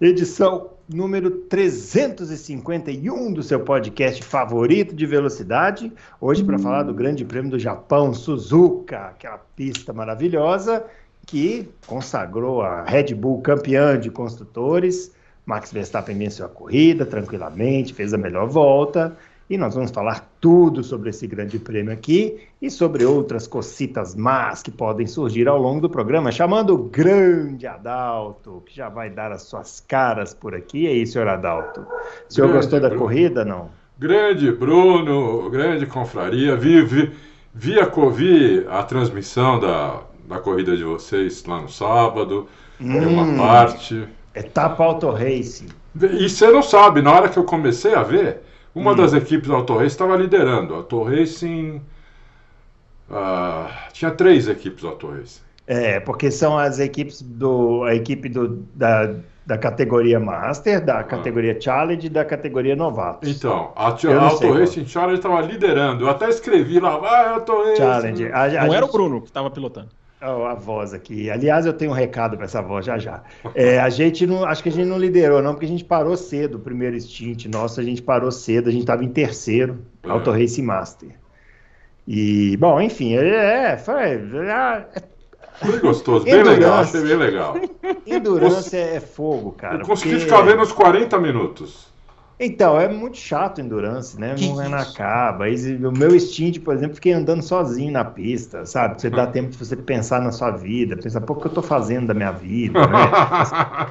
edição número 351 do seu podcast favorito de velocidade. Hoje para falar do Grande Prêmio do Japão, Suzuka, aquela pista maravilhosa que consagrou a Red Bull campeã de construtores. Max Verstappen venceu a corrida tranquilamente, fez a melhor volta. E nós vamos falar tudo sobre esse grande prêmio aqui e sobre outras cocitas más que podem surgir ao longo do programa, chamando o grande Adalto, que já vai dar as suas caras por aqui. E aí, senhor Adalto? O senhor grande gostou da Bruno. corrida, não? Grande Bruno, grande confraria. Vi, vi, vi, a, vi a transmissão da, da corrida de vocês lá no sábado, hum, uma parte. Etapa Auto Racing. E você não sabe, na hora que eu comecei a ver, uma hum. das equipes da Auto Racing estava liderando. A Auto Racing. Uh, tinha três equipes da Auto Racing. É, porque são as equipes do. a equipe do, da, da categoria Master, da ah. categoria ah. Challenge e da categoria Novatos. Então, a, a Auto Racing Challenge estava liderando. Eu até escrevi lá, vai, Auto Racing. Challenge. A, a Não gente... era o Bruno que estava pilotando. Oh, a voz aqui. Aliás, eu tenho um recado para essa voz já já. É, a gente não, acho que a gente não liderou, não, porque a gente parou cedo. O primeiro stint nosso, a gente parou cedo, a gente estava em terceiro, é. Auto Race Master. E, bom, enfim, é, é foi. É, foi gostoso, bem legal, achei bem legal. Endurance é fogo, cara. Eu consegui porque... ficar vendo uns 40 minutos. Então, é muito chato endurance, né? Que não é na caba. O meu stint, por exemplo, fiquei andando sozinho na pista, sabe? Você dá tempo de você pensar na sua vida, pensar, pô, o que eu tô fazendo da minha vida, né?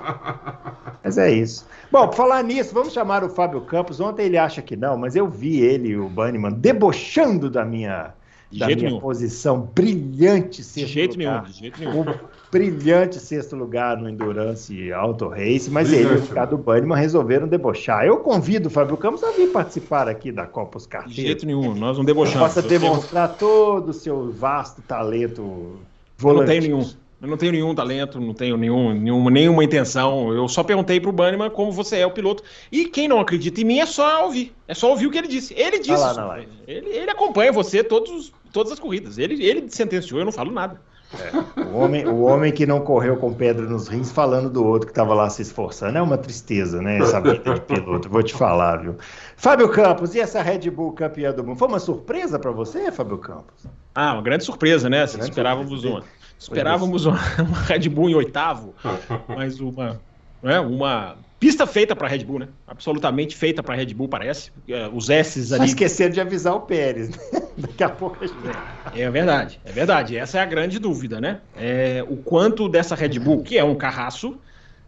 mas é isso. Bom, por falar nisso, vamos chamar o Fábio Campos. Ontem ele acha que não, mas eu vi ele, o Banniman, debochando da minha da minha nenhum. posição brilhante sexto de jeito lugar. Nenhum, de jeito nenhum. O brilhante sexto lugar no Endurance Auto Race, mas brilhante, ele e o Ricardo Banniman resolveram debochar. Eu convido o Fábio Campos a vir participar aqui da Copa Os Carteiros. De jeito nenhum, nós não debochamos. Possa demonstrar todo o seu vasto talento volante. Não tenho nenhum. Eu não tenho nenhum talento, não tenho nenhum, nenhuma, nenhuma intenção. Eu só perguntei pro Banniman como você é o piloto. E quem não acredita em mim é só ouvir. É só ouvir o que ele disse. Ele disse. Tá lá, ele, ele acompanha você todos, todas as corridas. Ele, ele sentenciou, eu não falo nada. É, o, homem, o homem que não correu com pedra nos rins falando do outro que estava lá se esforçando. É uma tristeza, né? Essa vida de piloto, vou te falar, viu? Fábio Campos, e essa Red Bull campeã do mundo? Foi uma surpresa para você, Fábio Campos? Ah, uma grande surpresa, né? Grande esperávamos surpresa. uma. Esperávamos uma, uma, Red Bull em oitavo, mas uma, né, uma pista feita para Red Bull, né? Absolutamente feita para Red Bull, parece. É, os S's ali. Só esqueceram de avisar o Pérez, né? Daqui a pouco a gente... é, é verdade, é verdade. Essa é a grande dúvida, né? É, o quanto dessa Red Bull, que é um carraço,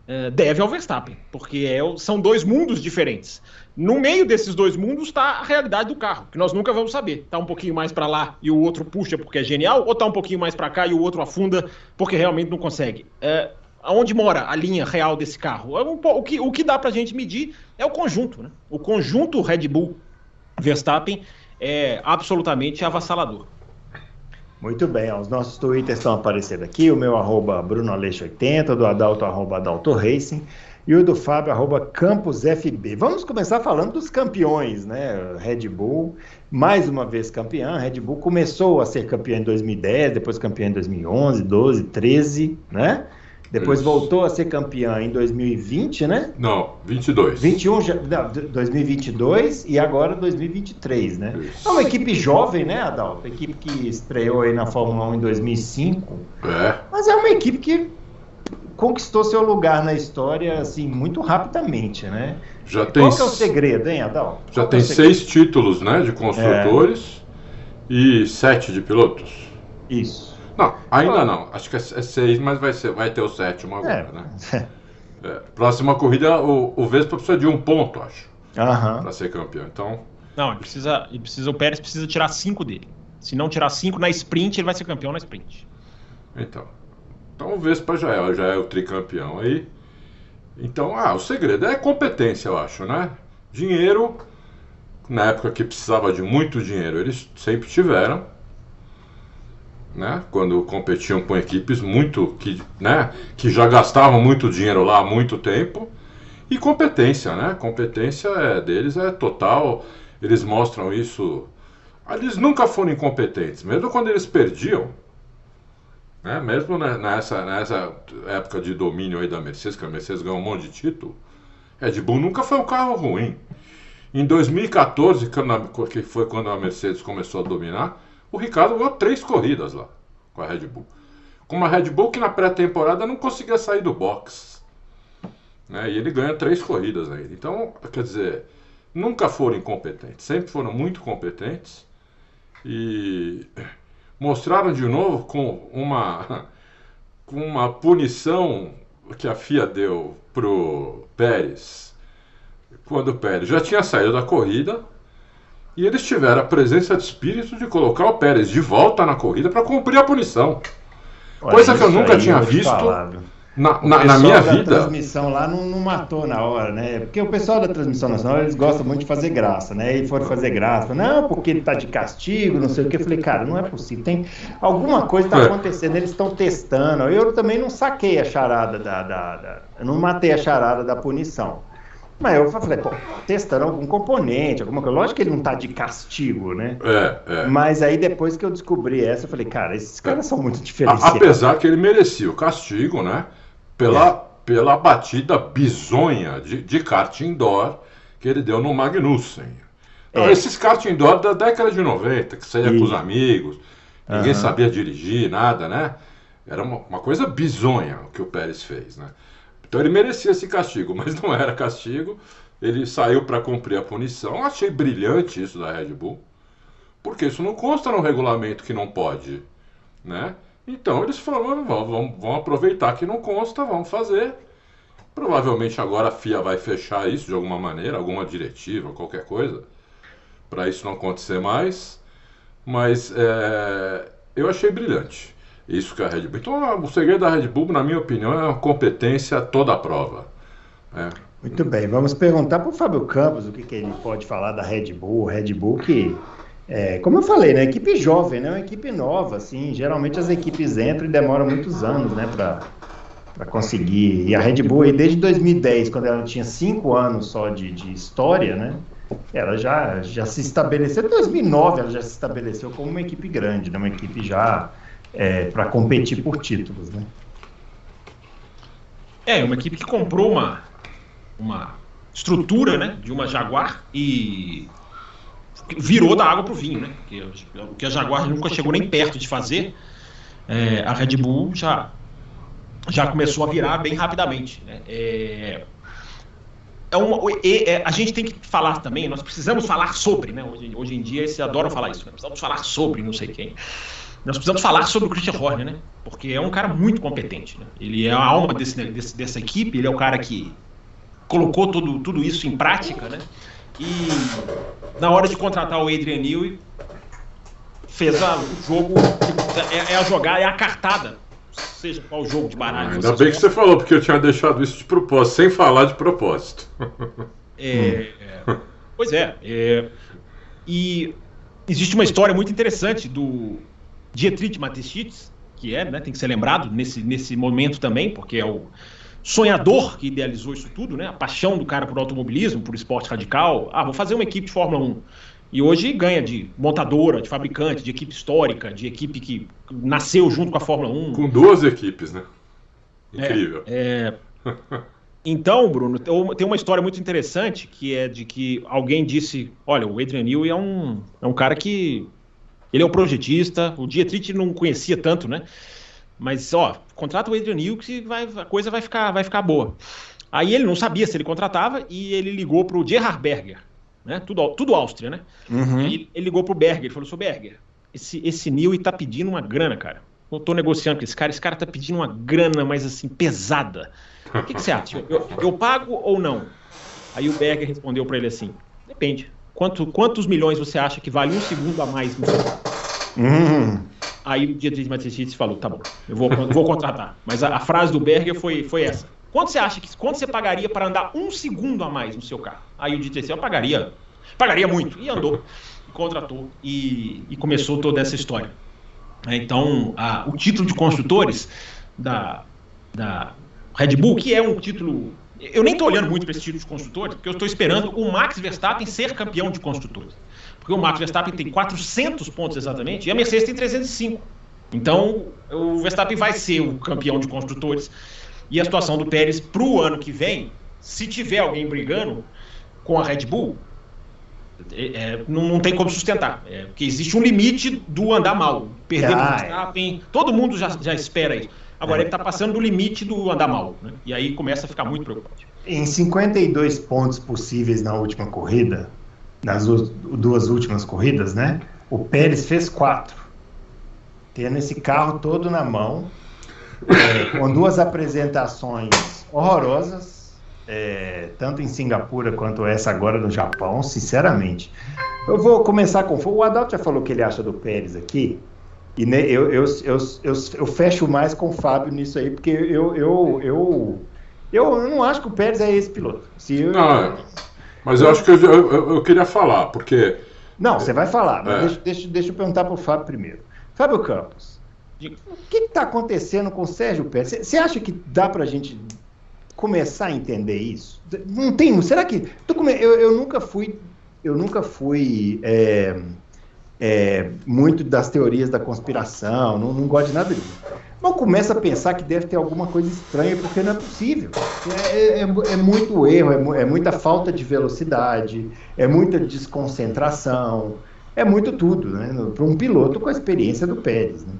é, deve ao Verstappen, porque é, são dois mundos diferentes. No meio desses dois mundos está a realidade do carro, que nós nunca vamos saber. Tá um pouquinho mais para lá e o outro puxa porque é genial, ou tá um pouquinho mais para cá e o outro afunda porque realmente não consegue. É, aonde mora a linha real desse carro? É o, que, o que dá para a gente medir é o conjunto, né? O conjunto Red Bull Verstappen é absolutamente avassalador. Muito bem, os nossos twitters estão aparecendo aqui, o meu arroba brunoaleixo80, do Adalto arroba Adalto Racing e o do Fábio, arroba. Vamos começar falando dos campeões, né? Red Bull, mais uma vez campeã. Red Bull começou a ser campeã em 2010, depois campeã em 2011, 12, 13, né? Depois Isso. voltou a ser campeã em 2020, né? Não, 22. 21, não, 2022 e agora 2023, né? Isso. É uma equipe jovem, né, Adalto? Equipe que estreou aí na Fórmula 1 em 2005. É. Mas é uma equipe que conquistou seu lugar na história assim muito rapidamente, né? Já tem, Qual é o segredo, hein, Adal? Já Qual tem é seis títulos, né, de construtores é. e sete de pilotos. Isso. Não, ainda oh. não. Acho que é, é seis, mas vai, ser, vai ter o sétimo agora, é. né? É, próxima corrida, o, o Vespa precisa de um ponto, acho, uhum. para ser campeão. Então. Não, ele precisa, ele precisa, o Pérez precisa tirar cinco dele. Se não tirar cinco na sprint, ele vai ser campeão na sprint. Então. Então o Vespa já é, já é o tricampeão aí. Então, ah, o segredo é competência, eu acho, né? Dinheiro, na época que precisava de muito dinheiro, eles sempre tiveram. Né? Quando competiam com equipes muito que, né? que já gastavam muito dinheiro lá há muito tempo. E competência, né? Competência é, deles é total. Eles mostram isso. Eles nunca foram incompetentes, mesmo quando eles perdiam. Né? Mesmo nessa, nessa época de domínio aí da Mercedes, que a Mercedes ganhou um monte de título, Red Bull nunca foi um carro ruim. Em 2014, que foi quando a Mercedes começou a dominar, o Ricardo ganhou três corridas lá com a Red Bull. Com uma Red Bull que na pré-temporada não conseguia sair do box. Né? E ele ganha três corridas ainda. Então, quer dizer, nunca foram incompetentes, sempre foram muito competentes e mostraram de novo com uma, com uma punição que a FIA deu pro Pérez, quando o Pérez já tinha saído da corrida, e eles tiveram a presença de espírito de colocar o Pérez de volta na corrida para cumprir a punição. Olha, Coisa que eu nunca tinha visto. Falar, na, na, na, minha da vida. A transmissão lá não, não, matou na hora, né? Porque o pessoal da transmissão nacional eles gostam muito de fazer graça, né? E foram fazer graça, não, porque ele tá de castigo, não sei o que. Eu falei, cara, não é possível. Tem alguma coisa tá é. acontecendo, eles estão testando. Eu também não saquei a charada da, da, da, Eu não matei a charada da punição. Mas eu falei, pô, testando algum componente, alguma coisa. Lógico que ele não tá de castigo, né? É, é. Mas aí depois que eu descobri essa, eu falei, cara, esses caras são muito diferenciados. Apesar que ele merecia o castigo, né? pela, é. pela batida bizonha de, de kart indoor que ele deu no Magnussen. Então, é. Esses kart indoor da década de 90, que saía e... com os amigos, ninguém uhum. sabia dirigir, nada, né? Era uma, uma, coisa bizonha o que o Pérez fez, né? Então ele merecia esse castigo, mas não era castigo. Ele saiu para cumprir a punição. Achei brilhante isso da Red Bull, porque isso não consta no regulamento que não pode, né? Então eles falaram, vamos, vamos, aproveitar que não consta, vamos fazer. Provavelmente agora a FIA vai fechar isso de alguma maneira, alguma diretiva, qualquer coisa, para isso não acontecer mais. Mas é, eu achei brilhante isso que a Red Bull. Então o segredo da Red Bull, na minha opinião, é uma competência toda a prova. É. Muito bem, vamos perguntar para o Fábio Campos o que, que ele pode falar da Red Bull. Red Bull que é, como eu falei, né, equipe jovem, né, uma equipe nova, assim, geralmente as equipes entram e demoram muitos anos, né, para conseguir. E a Red Bull, desde 2010, quando ela tinha cinco anos só de, de história, né, ela já, já se estabeleceu, em 2009 ela já se estabeleceu como uma equipe grande, né, uma equipe já é, para competir por títulos, né. É, uma equipe que comprou uma, uma estrutura, né, de uma Jaguar e virou da água para o vinho, né? o que a Jaguar nunca chegou nem perto de fazer, é, a Red Bull já, já começou a virar bem rapidamente. Né? É, é uma, é, a gente tem que falar também, nós precisamos falar sobre, né? Hoje, hoje em dia eles adoram falar isso, né? precisamos falar sobre não sei quem. Nós precisamos falar sobre o Christian Horner, né? Porque é um cara muito competente. Né? Ele é a alma desse, desse, dessa equipe, ele é o cara que colocou tudo, tudo isso em prática, né? E na hora de contratar o Adrian Newey, fez a, o jogo, é, é, a jogada, é a cartada. Seja qual jogo de baralho. Ainda bem que você falou, porque eu tinha deixado isso de propósito, sem falar de propósito. É, é, pois é, é, E existe uma história muito interessante do Dietrich Mateschitz, que é, né, tem que ser lembrado nesse, nesse momento também, porque é o sonhador que idealizou isso tudo, né? A paixão do cara por automobilismo, por esporte radical. Ah, vou fazer uma equipe de Fórmula 1. E hoje ganha de montadora, de fabricante, de equipe histórica, de equipe que nasceu junto com a Fórmula 1. Com duas equipes, né? Incrível. É, é... Então, Bruno, tem uma história muito interessante que é de que alguém disse: olha, o Adrian Newey é um, é um cara que. Ele é um projetista, o Dietrich não conhecia tanto, né? Mas, ó, contrata o Adrian Newey que vai, a coisa vai ficar, vai ficar boa. Aí ele não sabia se ele contratava e ele ligou pro Gerhard Berger, né? Tudo, tudo Áustria, né? Uhum. Ele, ele, ligou pro Berger, ele falou, seu Berger, esse, esse Newey tá pedindo uma grana, cara. Eu tô negociando com esse cara, esse cara tá pedindo uma grana, mas assim, pesada. O que, que você acha? Eu, eu, pago ou não? Aí o Berger respondeu para ele assim, depende. Quanto, quantos milhões você acha que vale um segundo a mais no seu Uhum. Aí o Dietrich Mateschitz falou, tá bom, eu vou, vou contratar. Mas a, a, frase do Berger foi, foi essa. Quanto você acha que quanto você pagaria para andar um segundo a mais no seu carro? Aí o Dietrich, eu pagaria Pagaria muito. E andou, e contratou e, e começou toda essa história. Então, a, o título de construtores da, da Red Bull, que é um título. Eu nem estou olhando muito para esse título de construtores, porque eu estou esperando o Max Verstappen ser campeão de construtores. Porque o Max Verstappen tem 400 pontos exatamente e a Mercedes tem 305. Então, o Verstappen vai ser o campeão de construtores. E a situação do Pérez para o ano que vem, se tiver alguém brigando com a Red Bull, é, é, não, não, tem como sustentar. É, porque existe um limite do andar mal. Perder ah, o Verstappen, todo mundo já, já espera isso. Agora ele está passando do limite do andar mal. Né? E aí começa a ficar muito preocupante. Em 52 pontos possíveis na última corrida, nas duas últimas corridas, né? O Pérez fez quatro. Tendo esse carro todo na mão, é, com duas apresentações horrorosas, é, tanto em Singapura quanto essa agora no Japão, sinceramente. Eu vou começar com. O Adalto já falou o que ele acha do Pérez aqui. E ne, eu, eu, eu, eu, fecho mais com o Fábio nisso aí, porque eu, eu, eu, eu, não acho que o Pérez é esse piloto. Se eu, não, mas eu acho que eu, queria falar, porque. Não, você vai falar, mas é. deixa, deixa, deixa eu perguntar para o Fábio primeiro. Fábio Campos, o que está acontecendo com o Sérgio Pérez? Você acha que dá para a gente começar a entender isso? Não tem. Será que. Eu, eu nunca fui. Eu nunca fui. É, é, muito das teorias da conspiração, não, não gosto de nada disso. Mas começa a pensar que deve ter alguma coisa estranha, porque não é possível. É, é, é, é muito erro, é, é, muita falta de velocidade, é muita desconcentração, é muito tudo, né? Para um piloto com a experiência do Pérez. Né?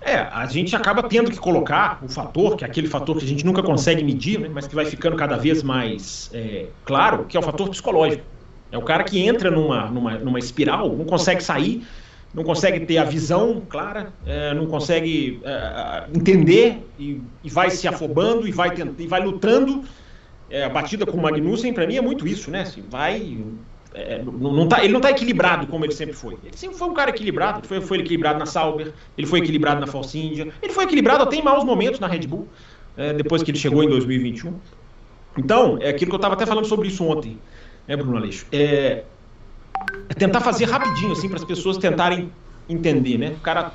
É, a gente acaba tendo que colocar o fator, que é aquele fator que a gente nunca consegue medir, né, mas que vai ficando cada vez mais é, claro, que é o fator psicológico. É o cara que entra numa, numa, numa espiral, não consegue sair, não consegue ter a visão clara, é, não consegue é, entender e, e, vai se afobando e vai, tenta, e vai lutando. É, a batida com o Magnussen, para mim, é muito isso, né? Assim, vai. É, não, não tá, ele não está equilibrado como ele sempre foi. Ele sempre foi um cara equilibrado. Foi, foi equilibrado na Sauber, ele foi equilibrado na Force India, ele foi equilibrado até em maus momentos na Red Bull, é, depois que ele chegou em 2021. Então, é aquilo que eu estava até falando sobre isso ontem né, Bruno Aleixo? É, é tentar fazer rapidinho, assim, para as pessoas tentarem entender, né? O cara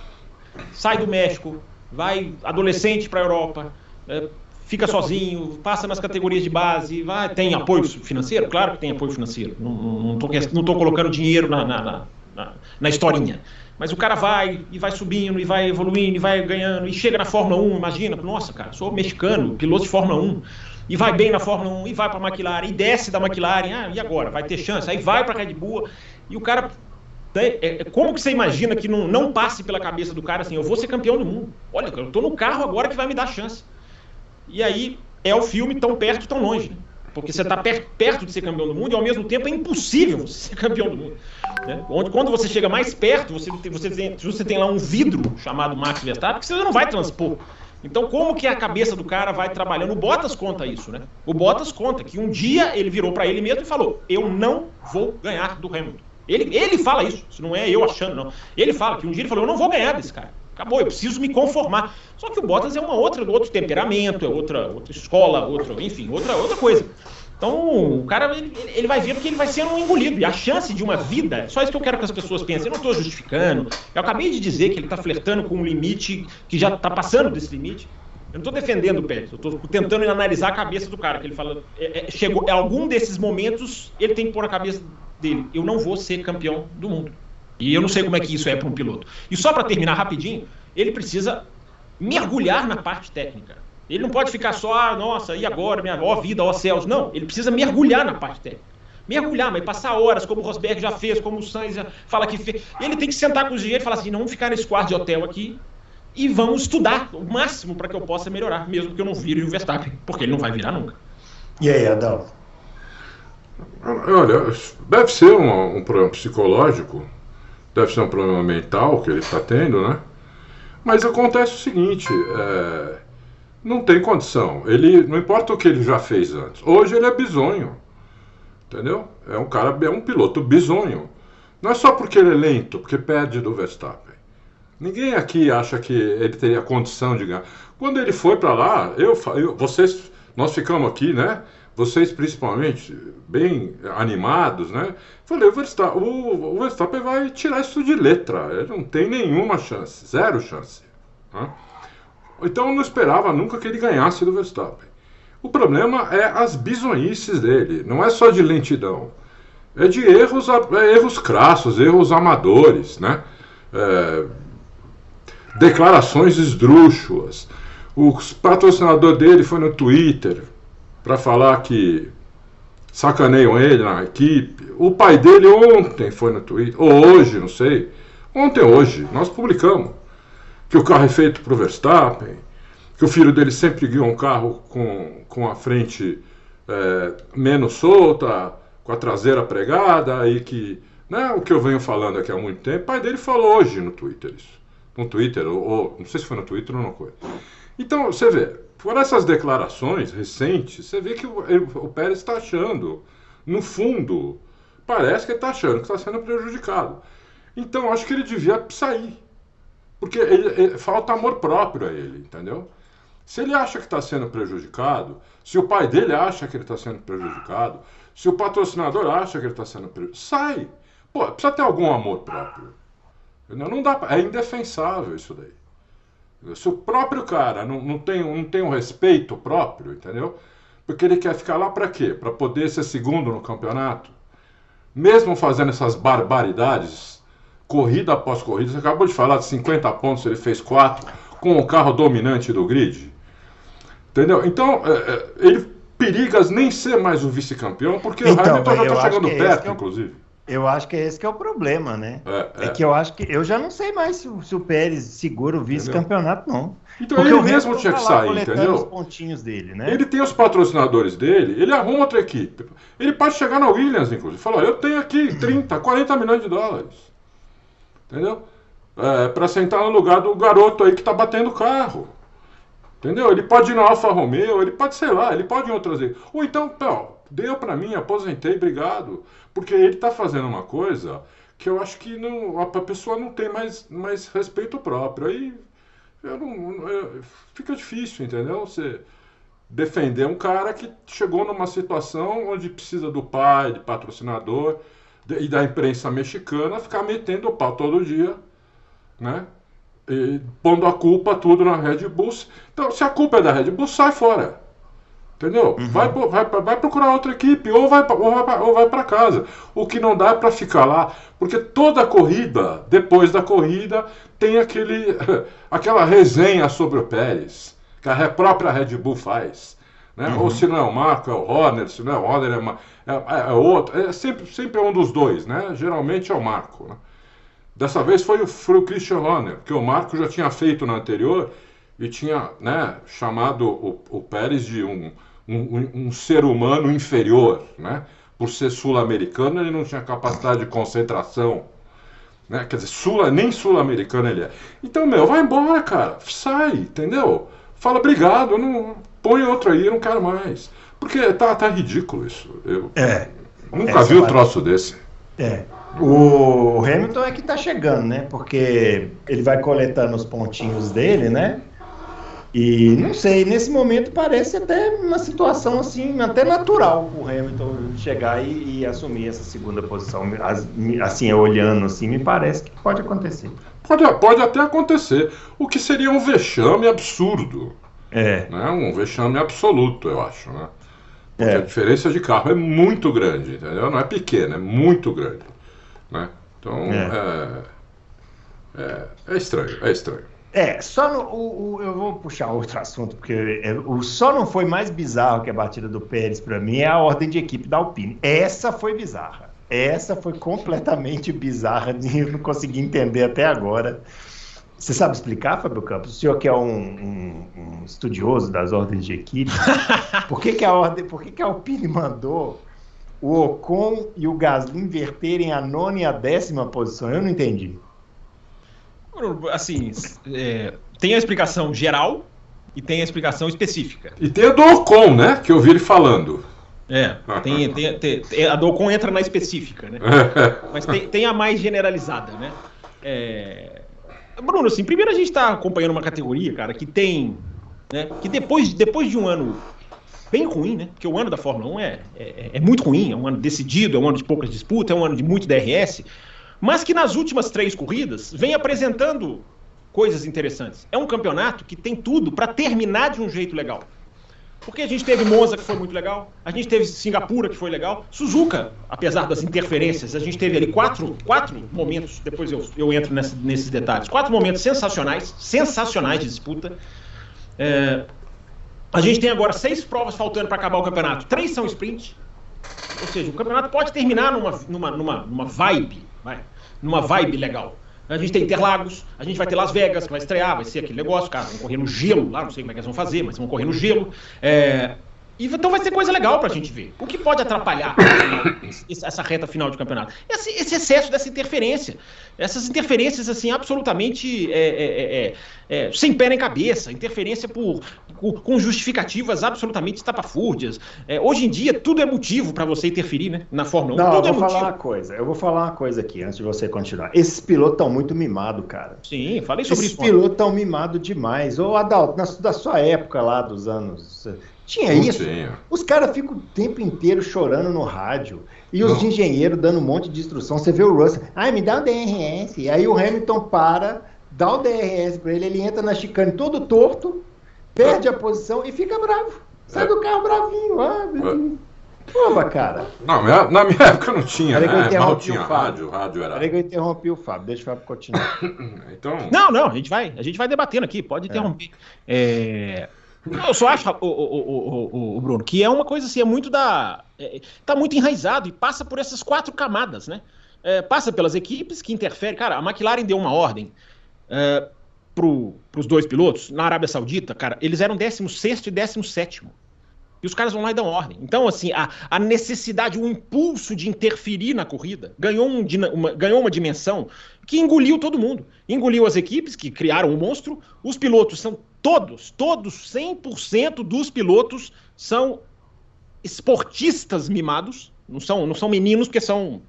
sai do México, vai adolescente para a Europa, é, fica sozinho, passa nas categorias de base, vai, tem apoio financeiro? Claro que tem apoio financeiro. Não estou não, não tô colocando dinheiro na, na, na, na historinha. Mas o cara vai e vai subindo, e vai evoluindo, e vai ganhando, e chega na Fórmula 1, imagina, nossa, cara, sou mexicano, piloto de Fórmula 1 e vai bem na Fórmula 1, e vai para a McLaren, e desce da McLaren, ah, e agora? Vai ter chance? Aí vai para a Red Bull, e o cara. Né, é, é, como que você imagina que não, não passe pela cabeça do cara assim, eu vou ser campeão do mundo? Olha, eu estou no carro agora que vai me dar chance. E aí é o filme tão perto, tão longe. Né? Porque você está per perto de ser campeão do mundo e ao mesmo tempo é impossível ser campeão do mundo. Né? Onde, quando você chega mais perto, você tem, você, tem, você tem lá um vidro chamado Max Verstappen que você não vai transpor. Então, como que a cabeça do cara vai trabalhando? O Bottas conta isso, né? O Bottas conta que um dia ele virou para ele mesmo e falou: Eu não vou ganhar do Hamilton. Ele, ele fala isso, isso não é eu achando, não. Ele fala que um dia ele falou: Eu não vou ganhar desse cara. Acabou, eu preciso me conformar. Só que o Bottas é uma outra, outro temperamento, é outra, outra escola, outra, enfim, outra, outra coisa. Então, o cara, ele, ele vai ver porque ele vai sendo engolido. E a chance de uma vida, só isso que eu quero que as pessoas pensem. Eu não estou justificando. Eu acabei de dizer que ele está flertando com um limite que já está passando desse limite. Eu não estou defendendo o Pérez, eu estou tentando analisar a cabeça do cara. Que ele fala, é, é, chegou, em algum desses momentos, ele tem que pôr na cabeça dele: eu não vou ser campeão do mundo. E eu não sei como é que isso é para um piloto. E só para terminar rapidinho, ele precisa mergulhar na parte técnica. Ele não pode ficar só, ah, nossa, e agora, minha ó vida, ó céus. Não, ele precisa mergulhar na parte técnica. Mergulhar, mas passar horas, como o Rosberg já fez, como o Sainz já fala que fez. Ele tem que sentar com os engenheiros e falar assim: não vamos ficar nesse quarto de hotel aqui e vamos estudar o máximo para que eu possa melhorar, mesmo que eu não vire o Verstappen, porque ele não vai virar nunca. E aí, Adão? Olha, deve ser um, um problema psicológico, deve ser um problema mental que ele está tendo, né? Mas acontece o seguinte: é, não tem condição. Ele não importa o que ele já fez antes. Hoje ele é bizonho. Entendeu? É um cara, é um piloto bizonho. Não é só porque ele é lento, porque perde do Verstappen. Ninguém aqui acha que ele teria condição de ganhar. Quando ele foi para lá, eu, eu, vocês, nós ficamos aqui, né? vocês principalmente, bem animados, né? Falei, o Verstappen, o, o Verstappen vai tirar isso de letra. Ele não tem nenhuma chance, zero chance. Né? Então eu não esperava nunca que ele ganhasse do Verstappen. O problema é as bizonhices dele, não é só de lentidão. É de erros, é erros crassos, erros amadores, né? É, declarações esdrúxulas. O patrocinador dele foi no Twitter para falar que sacaneiam ele na equipe. O pai dele ontem foi no Twitter, ou hoje, não sei. Ontem, hoje, nós publicamos que o carro é feito para o Verstappen, que o filho dele sempre guiou um carro com, com a frente é, menos solta, com a traseira pregada, e que, né, o que eu venho falando aqui há muito tempo, o pai dele falou hoje no Twitter isso. No Twitter, ou, ou não sei se foi no Twitter ou não foi. Então, você vê, por essas declarações recentes, você vê que o, o Pérez está achando, no fundo, parece que ele está achando que está sendo prejudicado. Então, acho que ele devia sair. Porque ele, ele, falta amor próprio a ele, entendeu? Se ele acha que está sendo prejudicado, se o pai dele acha que ele está sendo prejudicado, se o patrocinador acha que ele está sendo prejudicado, sai! Pô, precisa ter algum amor próprio. Não dá, é indefensável isso daí. Se o próprio cara não, não, tem, não tem um respeito próprio, entendeu? Porque ele quer ficar lá para quê? Para poder ser segundo no campeonato? Mesmo fazendo essas barbaridades, corrida após corrida, você acabou de falar de 50 pontos, ele fez 4, com o carro dominante do grid. Entendeu? Então, é, é, ele periga nem ser mais o vice-campeão, porque então, o Hamilton já está chegando é perto, inclusive. Eu acho que é esse que é o problema, né? É, é. é que eu acho que eu já não sei mais se, se o Pérez segura o vice-campeonato, não. Então Porque ele mesmo tinha que sair, entendeu? Os pontinhos dele, né? Ele tem os patrocinadores dele, ele arruma outra equipe. Ele pode chegar na Williams, inclusive, e falar: eu tenho aqui 30, 40 milhões de dólares. Entendeu? É, para sentar no lugar do garoto aí que tá batendo o carro. Entendeu? Ele pode ir na Alfa Romeo, ele pode, sei lá, ele pode em outras. Ou então, pô, deu para mim, aposentei, obrigado. Porque ele está fazendo uma coisa que eu acho que não, a pessoa não tem mais, mais respeito próprio. Aí não, eu, fica difícil, entendeu? Você defender um cara que chegou numa situação onde precisa do pai, de patrocinador e da imprensa mexicana ficar metendo o pau todo dia, né? E pondo a culpa tudo na Red Bull. Então, se a culpa é da Red Bull, sai fora. Entendeu? Uhum. Vai, vai, vai procurar outra equipe ou vai, ou vai, ou vai para casa. O que não dá é para ficar lá, porque toda corrida, depois da corrida, tem aquele, aquela resenha sobre o Pérez, que a própria Red Bull faz. Né? Uhum. Ou se não é o Marco, é o Horner, se não é o Horner, é, uma, é, é, é outro. É sempre, sempre é um dos dois, né? Geralmente é o Marco. Né? Dessa vez foi o, foi o Christian Horner, que o Marco já tinha feito no anterior e tinha né, chamado o, o Pérez de um um, um, ser humano inferior, né? Por ser sul-americano, ele não tinha capacidade de concentração. Né? Quer dizer, sul, nem sul-americano ele é. Então, meu, vai embora, cara. Sai, entendeu? Fala, obrigado, não, põe outro aí, eu não quero mais. Porque tá, tá ridículo isso. Eu é, nunca vi um troço desse. É. O Hamilton é que tá chegando, né? Porque ele vai coletando os pontinhos dele, né? E não sei, nesse momento parece até uma situação assim, até natural o Hamilton chegar e, e assumir essa segunda posição. Assim, olhando assim, me parece que pode acontecer. Pode, pode até acontecer. O que seria um vexame absurdo. É. Né? Um vexame absoluto, eu acho. Né? Porque é. a diferença de carro é muito grande, entendeu? Não é pequena, é muito grande. Né? Então, é. É, é, é estranho, é estranho. É, só no, o, o, eu vou puxar outro assunto, porque é, o só não foi mais bizarro que a batida do Pérez para mim é a ordem de equipe da Alpine. Essa foi bizarra. Essa foi completamente bizarra, eu não consegui entender até agora. Você sabe explicar, Fábio Campos? O senhor que é um, um, um estudioso das ordens de equipe, por que, que a ordem, por que, que a Alpine mandou o Ocon e o Gasly inverterem a nona e a décima posição? Eu não entendi. Assim, é, tem a explicação geral e tem a explicação específica. E tem a do Ocon, né? Que eu vi ele falando. É, tem, tem, tem, a do Ocon entra na específica, né? Mas tem, tem a mais generalizada, né? É... Bruno, assim, primeiro a gente está acompanhando uma categoria, cara, que tem. Né, que depois, depois de um ano bem ruim, né? Porque o ano da Fórmula 1 é, é, é, muito ruim, é um ano decidido, é um ano de poucas disputas, é um ano de muito DRS, mas que nas últimas três corridas vem apresentando coisas interessantes. É um campeonato que tem tudo para terminar de um jeito legal. Porque a gente teve Monza, que foi muito legal, a gente teve Singapura, que foi legal, Suzuka, apesar das interferências, a gente teve ali quatro, quatro momentos, depois eu, eu entro nessa, nesses detalhes, quatro momentos sensacionais, sensacionais de disputa. É, a gente tem agora seis provas faltando para acabar o campeonato, três são sprint, ou seja, o campeonato pode terminar numa, numa, numa, numa vibe, vai, numa vibe legal. A gente tem Interlagos, a gente vai ter Las Vegas, que vai estrear, vai ser aquele negócio, cara, vão correr no gelo lá, não sei como é que eles vão fazer, mas vão correr no gelo. É, e, então vai ser coisa legal pra gente ver. O que pode atrapalhar essa reta final de campeonato? Esse, esse excesso dessa interferência. Essas interferências, assim, absolutamente é, é, é, é sem pé nem cabeça. Interferência por, com justificativas absolutamente estapafúrdias. É, hoje em dia, tudo é motivo para você interferir né, na Fórmula 1. Não, tudo eu vou falar uma coisa. Eu vou falar uma coisa aqui, antes de você continuar. Esses pilotos estão muito mimados, cara. Sim, falei sobre Esses isso. Esses pilotos estão mimados demais. Ô, Adalto, na, da sua época lá dos anos tinha isso. Os caras ficam o tempo inteiro chorando no rádio. E os Não. engenheiros dando um monte de instrução. Você vê o Russell, ai, me dá o DRS. Aí o Hamilton para, dá o DRS para ele, ele entra na chicane todo torto, perde a posição e fica bravo. Sai do carro bravinho. Ah, Pô, cara. Não, na minha época não tinha, né? Mal tinha rádio, rádio era. Peraí que eu interrompi o Fábio, deixa o Fábio continuar. então... Não, não, a gente vai, a gente vai debatendo aqui, pode interromper. É... Eu só acho, o, o, o, o, Bruno, que é uma coisa assim, é muito da. É, tá muito enraizado e passa por essas quatro camadas, né? É, passa pelas equipes que interferem. Cara, a McLaren deu uma ordem é, para os dois pilotos na Arábia Saudita, cara, eles eram 16 e 17. E os caras vão lá e dão ordem. Então, assim, a, a necessidade, o impulso de interferir na corrida ganhou, um, uma, ganhou uma dimensão que engoliu todo mundo. Engoliu as equipes que criaram o um monstro, os pilotos são todos, todos, 100% dos pilotos são esportistas mimados, não são, não são meninos porque são,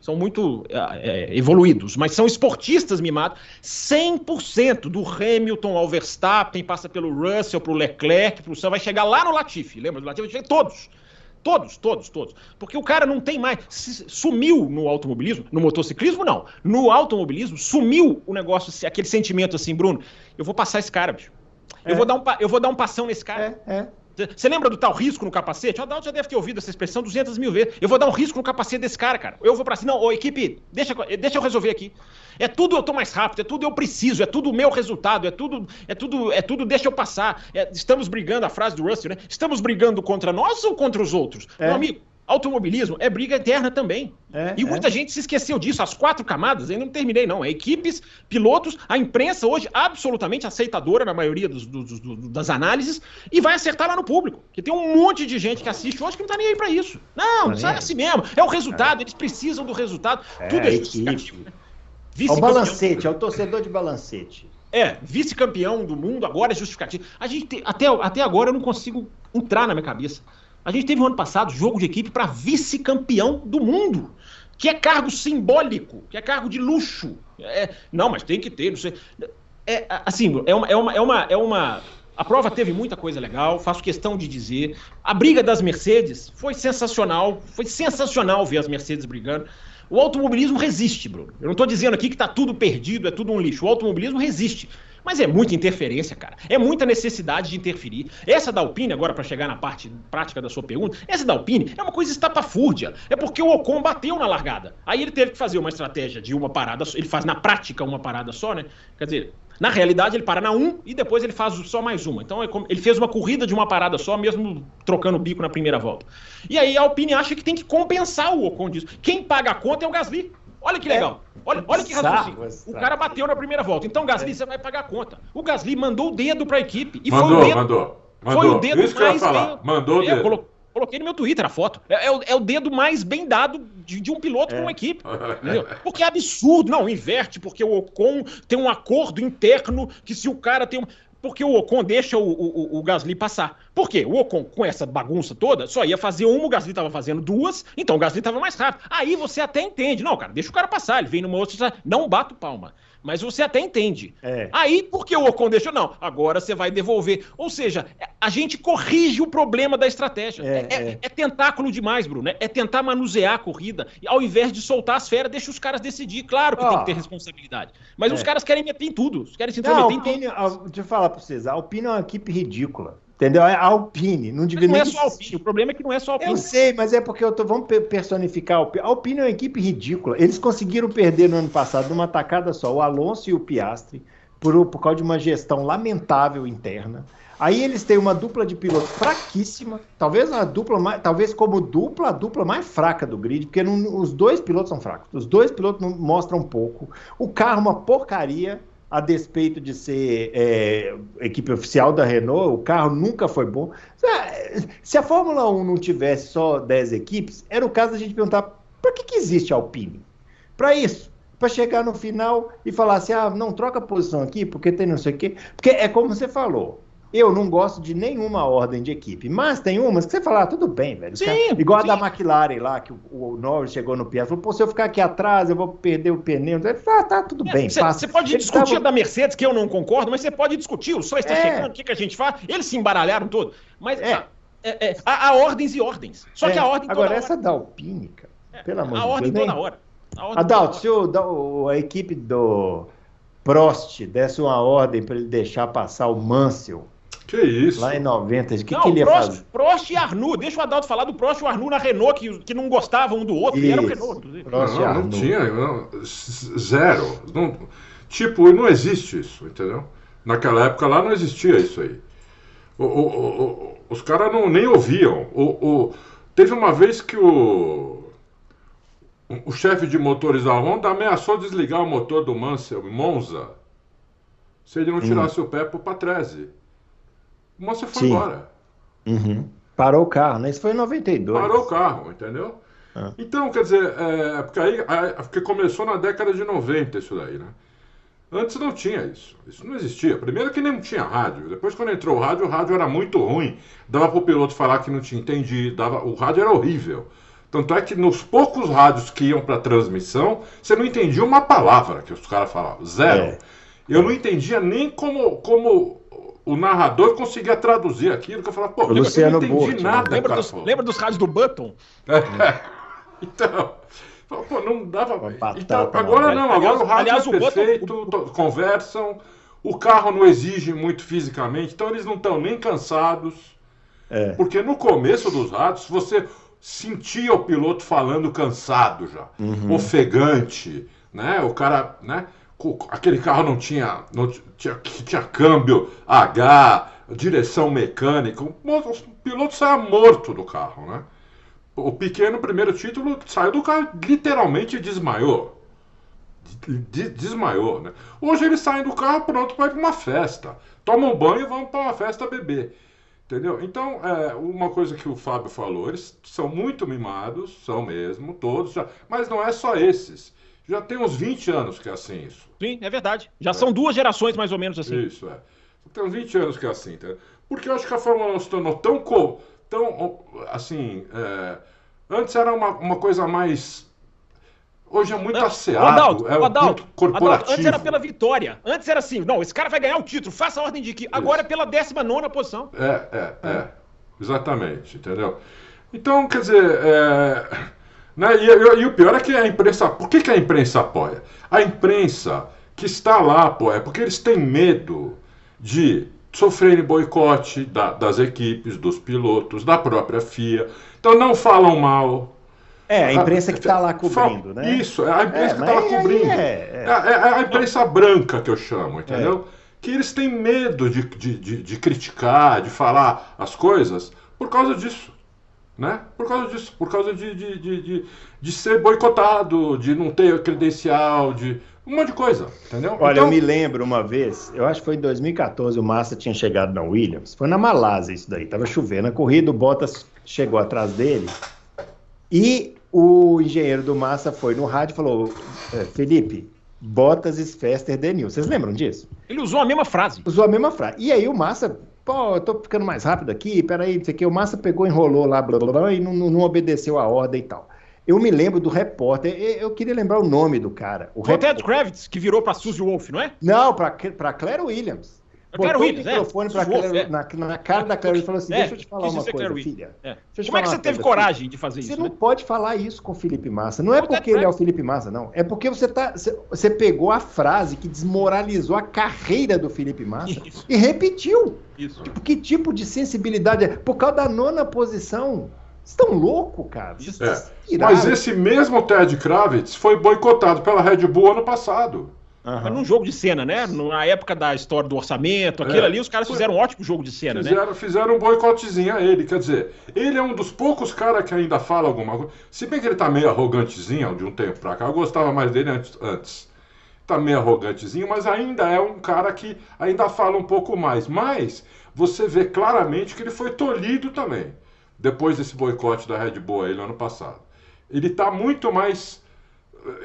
são muito é, evoluídos, mas são esportistas mimados. 100% do Hamilton ao Verstappen, passa pelo Russell, pro Leclerc, pro Sam, vai chegar lá no Latifi, lembra do Latifi? Todos. Todos, todos, todos. Porque o cara não tem mais. Sumiu no automobilismo, no motociclismo, não. No automobilismo, sumiu o negócio, aquele sentimento assim, Bruno. Eu vou passar esse cara, bicho. Eu, vou dar um, eu vou dar um passão nesse cara. É, é. Você lembra do tal risco no capacete? O Adalto já deve ter ouvido essa expressão 200 mil vezes. Eu vou dar um risco no capacete desse cara, cara. Eu vou pra cima. Não, ô, equipe, deixa, deixa eu resolver aqui. É tudo eu tô mais rápido, é tudo eu preciso, é tudo o meu resultado, é tudo, é tudo, é tudo deixa eu passar. É, estamos brigando, a frase do Russell, né? Estamos brigando contra nós ou contra os outros? É. Meu amigo, automobilismo é briga eterna também. É, e muita é. gente se esqueceu disso. As quatro camadas, ainda não terminei, não. É equipes, pilotos, a imprensa hoje absolutamente aceitadora na maioria dos, dos, dos, das análises e vai acertar lá no público. Que tem um monte de gente que assiste hoje que não tá nem aí para isso. Não, não é assim mesmo. É o resultado, eles precisam do resultado. É, Tudo é justificativo. É o balancete, é o torcedor de balancete. É, vice-campeão do mundo, agora é justificativo. A gente tem, até, até agora eu não consigo entrar na minha cabeça. A gente teve no ano passado jogo de equipe para vice-campeão do mundo, que é cargo simbólico, que é cargo de luxo. É, não, mas tem que ter, não sei. É, assim, é uma, é uma, é uma, é uma a prova teve muita coisa legal, faço questão de dizer. A briga das Mercedes foi sensacional, foi sensacional ver as Mercedes brigando. O automobilismo resiste, Bruno. Eu não estou dizendo aqui que está tudo perdido, é tudo um lixo. O automobilismo resiste. Mas é muita interferência, cara. É muita necessidade de interferir. Essa da Alpine, agora para chegar na parte prática da sua pergunta, essa da Alpine é uma coisa estapafúrdia. É porque o Ocon bateu na largada. Aí ele teve que fazer uma estratégia de uma parada. Ele faz na prática uma parada só, né? Quer dizer, na realidade, ele para na 1 e depois ele faz só mais uma. Então, é ele fez uma corrida de uma parada só, mesmo trocando o bico na primeira volta. E aí a Alpine acha que tem que compensar o Ocon disso. Quem paga a conta é o Gasly. Olha que legal. É. Olha, olha que raciocínio. O cara bateu na primeira volta. Então, Gasly, é. você vai pagar a conta. O Gasly mandou o dedo para a equipe. E mandou, foi o dedo, mandou, mandou. Foi o dedo Isso mais bem... Mandou o é, dedo. Coloquei no meu Twitter a foto. É, é, o, é o, dedo mais bem dado de, de um piloto é. com uma equipe. Entendeu? Porque é absurdo. Não, inverte, porque o Ocon tem um acordo interno que se o cara tem um. Porque o Ocon deixa o, o, o Gasly passar. Por quê? O Ocon, com essa bagunça toda, só ia fazer uma, o Gasly estava fazendo duas, então o Gasly estava mais rápido. Aí você até entende. Não, cara, deixa o cara passar, ele vem numa outra, não bato palma. Mas você até entende. É. Aí, porque o Ocon deixou, não, agora você vai devolver. Ou seja, a gente corrige o problema da estratégia. É, é, é. é tentáculo demais, Bruno. É tentar manusear a corrida. E ao invés de soltar as feras, deixa os caras decidir. Claro que oh. tem que ter responsabilidade. Mas os é. caras querem meter em tudo. Os querem se intrometer em tudo. Deixa eu falar pra vocês, a Alpine é uma equipe ridícula. Entendeu? É Alpine. Não devia não é só Alpine. O problema é que não é só Alpine. Eu sei, mas é porque eu tô, vamos personificar a Alpine. A Alpine é uma equipe ridícula. Eles conseguiram perder no ano passado numa tacada só o Alonso e o Piastri por, por causa de uma gestão lamentável interna. Aí eles têm uma dupla de piloto fraquíssima, talvez a dupla mais, talvez como dupla, a dupla mais fraca do grid, porque não, os dois pilotos são fracos. Os dois pilotos não mostram pouco. O carro uma porcaria a despeito de ser é, equipe oficial da Renault, o carro nunca foi bom. Se a Fórmula 1 não tivesse só 10 equipes, era o caso da gente perguntar para que, que existe a Alpine? Para isso. Para chegar no final e falar assim: ah, não troca posição aqui porque tem não sei o quê. Porque é como você falou. Eu não gosto de nenhuma ordem de equipe, mas tem umas que você fala, ah, tudo bem, velho. Sim, cara, igual sim. a da McLaren lá, que o, o Norris chegou no Piastri, falou, pô, se eu ficar aqui atrás, eu vou perder o pneu. Ah, tá, tudo é, bem. Você pode Eles discutir tavam... da Mercedes, que eu não concordo, mas você pode discutir, o Sol está é. chegando, o que, que a gente faz? Eles se embaralharam todo. Mas é. É, é, há, há, ordens e ordens. Só que a é, ordem Agora, essa hora... da Alpine, cara, é, pelo amor de Deus. A ordem toda hora. Adalto, se o, a equipe do Prost desse uma ordem para ele deixar passar o Mansell que isso? Lá em 90, o que, que ele ia Prost, fazer? Prost e Arnoux, deixa o Adalto falar do Prost e o Arnoux na Renault, que, que não gostavam um do outro, isso. e era o Renault, inclusive. Prost não, não tinha, não, zero. Não, tipo, não existe isso, entendeu? Naquela época lá não existia isso aí. O, o, o, os caras nem ouviam. O, teve uma vez que o, o chefe de motores da Honda ameaçou desligar o motor do Mansell Monza se ele não hum. tirasse hum. o pé pro Patrese. O Monster foi Sim. embora. Uhum. Parou o carro, né? Isso foi em 92. Parou o carro, entendeu? Ah. Então, quer dizer, é, porque aí porque começou na década de 90 isso daí, né? Antes não tinha isso. Isso não existia. Primeiro que nem tinha rádio. Depois, quando entrou o rádio, o rádio era muito ruim. Dava para o piloto falar que não tinha entendido. Dava... O rádio era horrível. Tanto é que nos poucos rádios que iam para transmissão, você não entendia uma palavra que os caras falavam. Zero. É. Eu não entendia nem como, como o narrador conseguia traduzir aquilo, que eu falava, pô, o Luciano eu não entendi Bolt, nada. Lembra, dos, lembra dos rádios do Button? É. então, pô, não dava. Então, agora não, agora aliás, o rádio aliás, é perfeito, Button... conversam, o carro não exige muito fisicamente, então eles não estão nem cansados. É. Porque no começo dos rádios, você sentia o piloto falando cansado já, uhum. ofegante, né? O cara, né? Aquele carro não tinha, não tinha, tinha câmbio H, direção mecânica, o piloto saia morto do carro, né? O pequeno primeiro título saiu do carro, literalmente desmaiou. Desmaiou, né? Hoje eles saem do carro pronto para ir para uma festa. Tomam um banho e vão para uma festa beber. Entendeu? Então, é, uma coisa que o Fábio falou, eles são muito mimados, são mesmo, todos, já, mas não é só esses. Já tem uns 20 anos que é assim isso. Sim, é verdade. Já é. são duas gerações mais ou menos assim. Isso, é. Tem uns 20 anos que é assim. Tá? Porque eu acho que a Fórmula 1 se tornou tão, tão assim. É... Antes era uma, uma coisa mais. Hoje é muito não, asseado, Adalto, é Adalto, muito corporativo. Adalto, antes era pela vitória. Antes era assim, não, esse cara vai ganhar o título, faça a ordem de que. Agora é pela 19 posição. É, é, é, é. Exatamente, entendeu? Então, quer dizer. É... Né? E, e, e, o pior é que a imprensa. Por que, que a imprensa apoia? A imprensa que está lá apoia porque eles têm medo de sofrerem boicote da, das equipes, dos pilotos, da própria FIA. Então não falam mal. É, a imprensa que está lá cobrindo, né? Isso, é a imprensa é, que está lá cobrindo. É, é, é, é, a imprensa branca que eu chamo, entendeu? Que eles têm medo de, de, de, de criticar, de falar as coisas por causa disso né? Por causa disso, por causa de, de, de, de, de ser boicotado, de não ter credencial, de um monte de coisa, entendeu? Olha, então... eu me lembro uma vez, eu acho que foi em 2014, o Massa tinha chegado na Williams, foi na Malásia isso daí, tava chovendo, a corrida, o Bottas chegou atrás dele e o engenheiro do Massa foi no rádio e falou, é, Felipe, Bottas is faster than you. Vocês lembram disso? Ele usou a mesma frase. Usou a mesma frase. E aí o Massa pô, eu tô ficando mais rápido aqui, peraí, não sei o que. O Massa pegou, enrolou lá, blá, blá, blá, e não, não, obedeceu a ordem e tal. Eu me lembro do repórter, eu queria lembrar o nome do cara. O Ted Kravitz que virou pra Suzy Wolf, não é? Não, pra, pra Claire Williams. Claire Botou Williams, o é. microfone pra Suzy Wolf, Claire, é. na, na cara da Claire e falou assim: É, Deixa eu te falar uma coisa, filha. É. Deixa eu te Como é que você teve coisa, coragem de fazer Você isso, não né? pode falar isso com o Felipe Massa. Não é porque ele é o. Felipe Massa, não. É porque você, tá, você, você pegou a frase que desmoralizou a carreira do Felipe Massa Isso. e repetiu. Isso. Tipo, que tipo de sensibilidade é? Por causa da nona posição. Vocês estão loucos, cara. Vocês É. Mas esse mesmo Ted Kravitz foi boicotado pela Red Bull ano passado. Mas num jogo de cena, né? Na época da história do orçamento, aquilo É. ali, os caras fizeram um ótimo jogo de cena, né? Fizeram, fizeram um boicotezinho a ele. Quer dizer, ele é um dos poucos caras que ainda fala alguma coisa. Se bem que ele tá meio arrogantezinho de um tempo pra cá, eu gostava mais dele antes. antes. Tá meio arrogantezinho, mas ainda é um cara que ainda fala um pouco mais. Mas você vê claramente que ele foi tolhido também. Depois desse boicote da Red Bull aí no ano passado. Ele tá muito mais.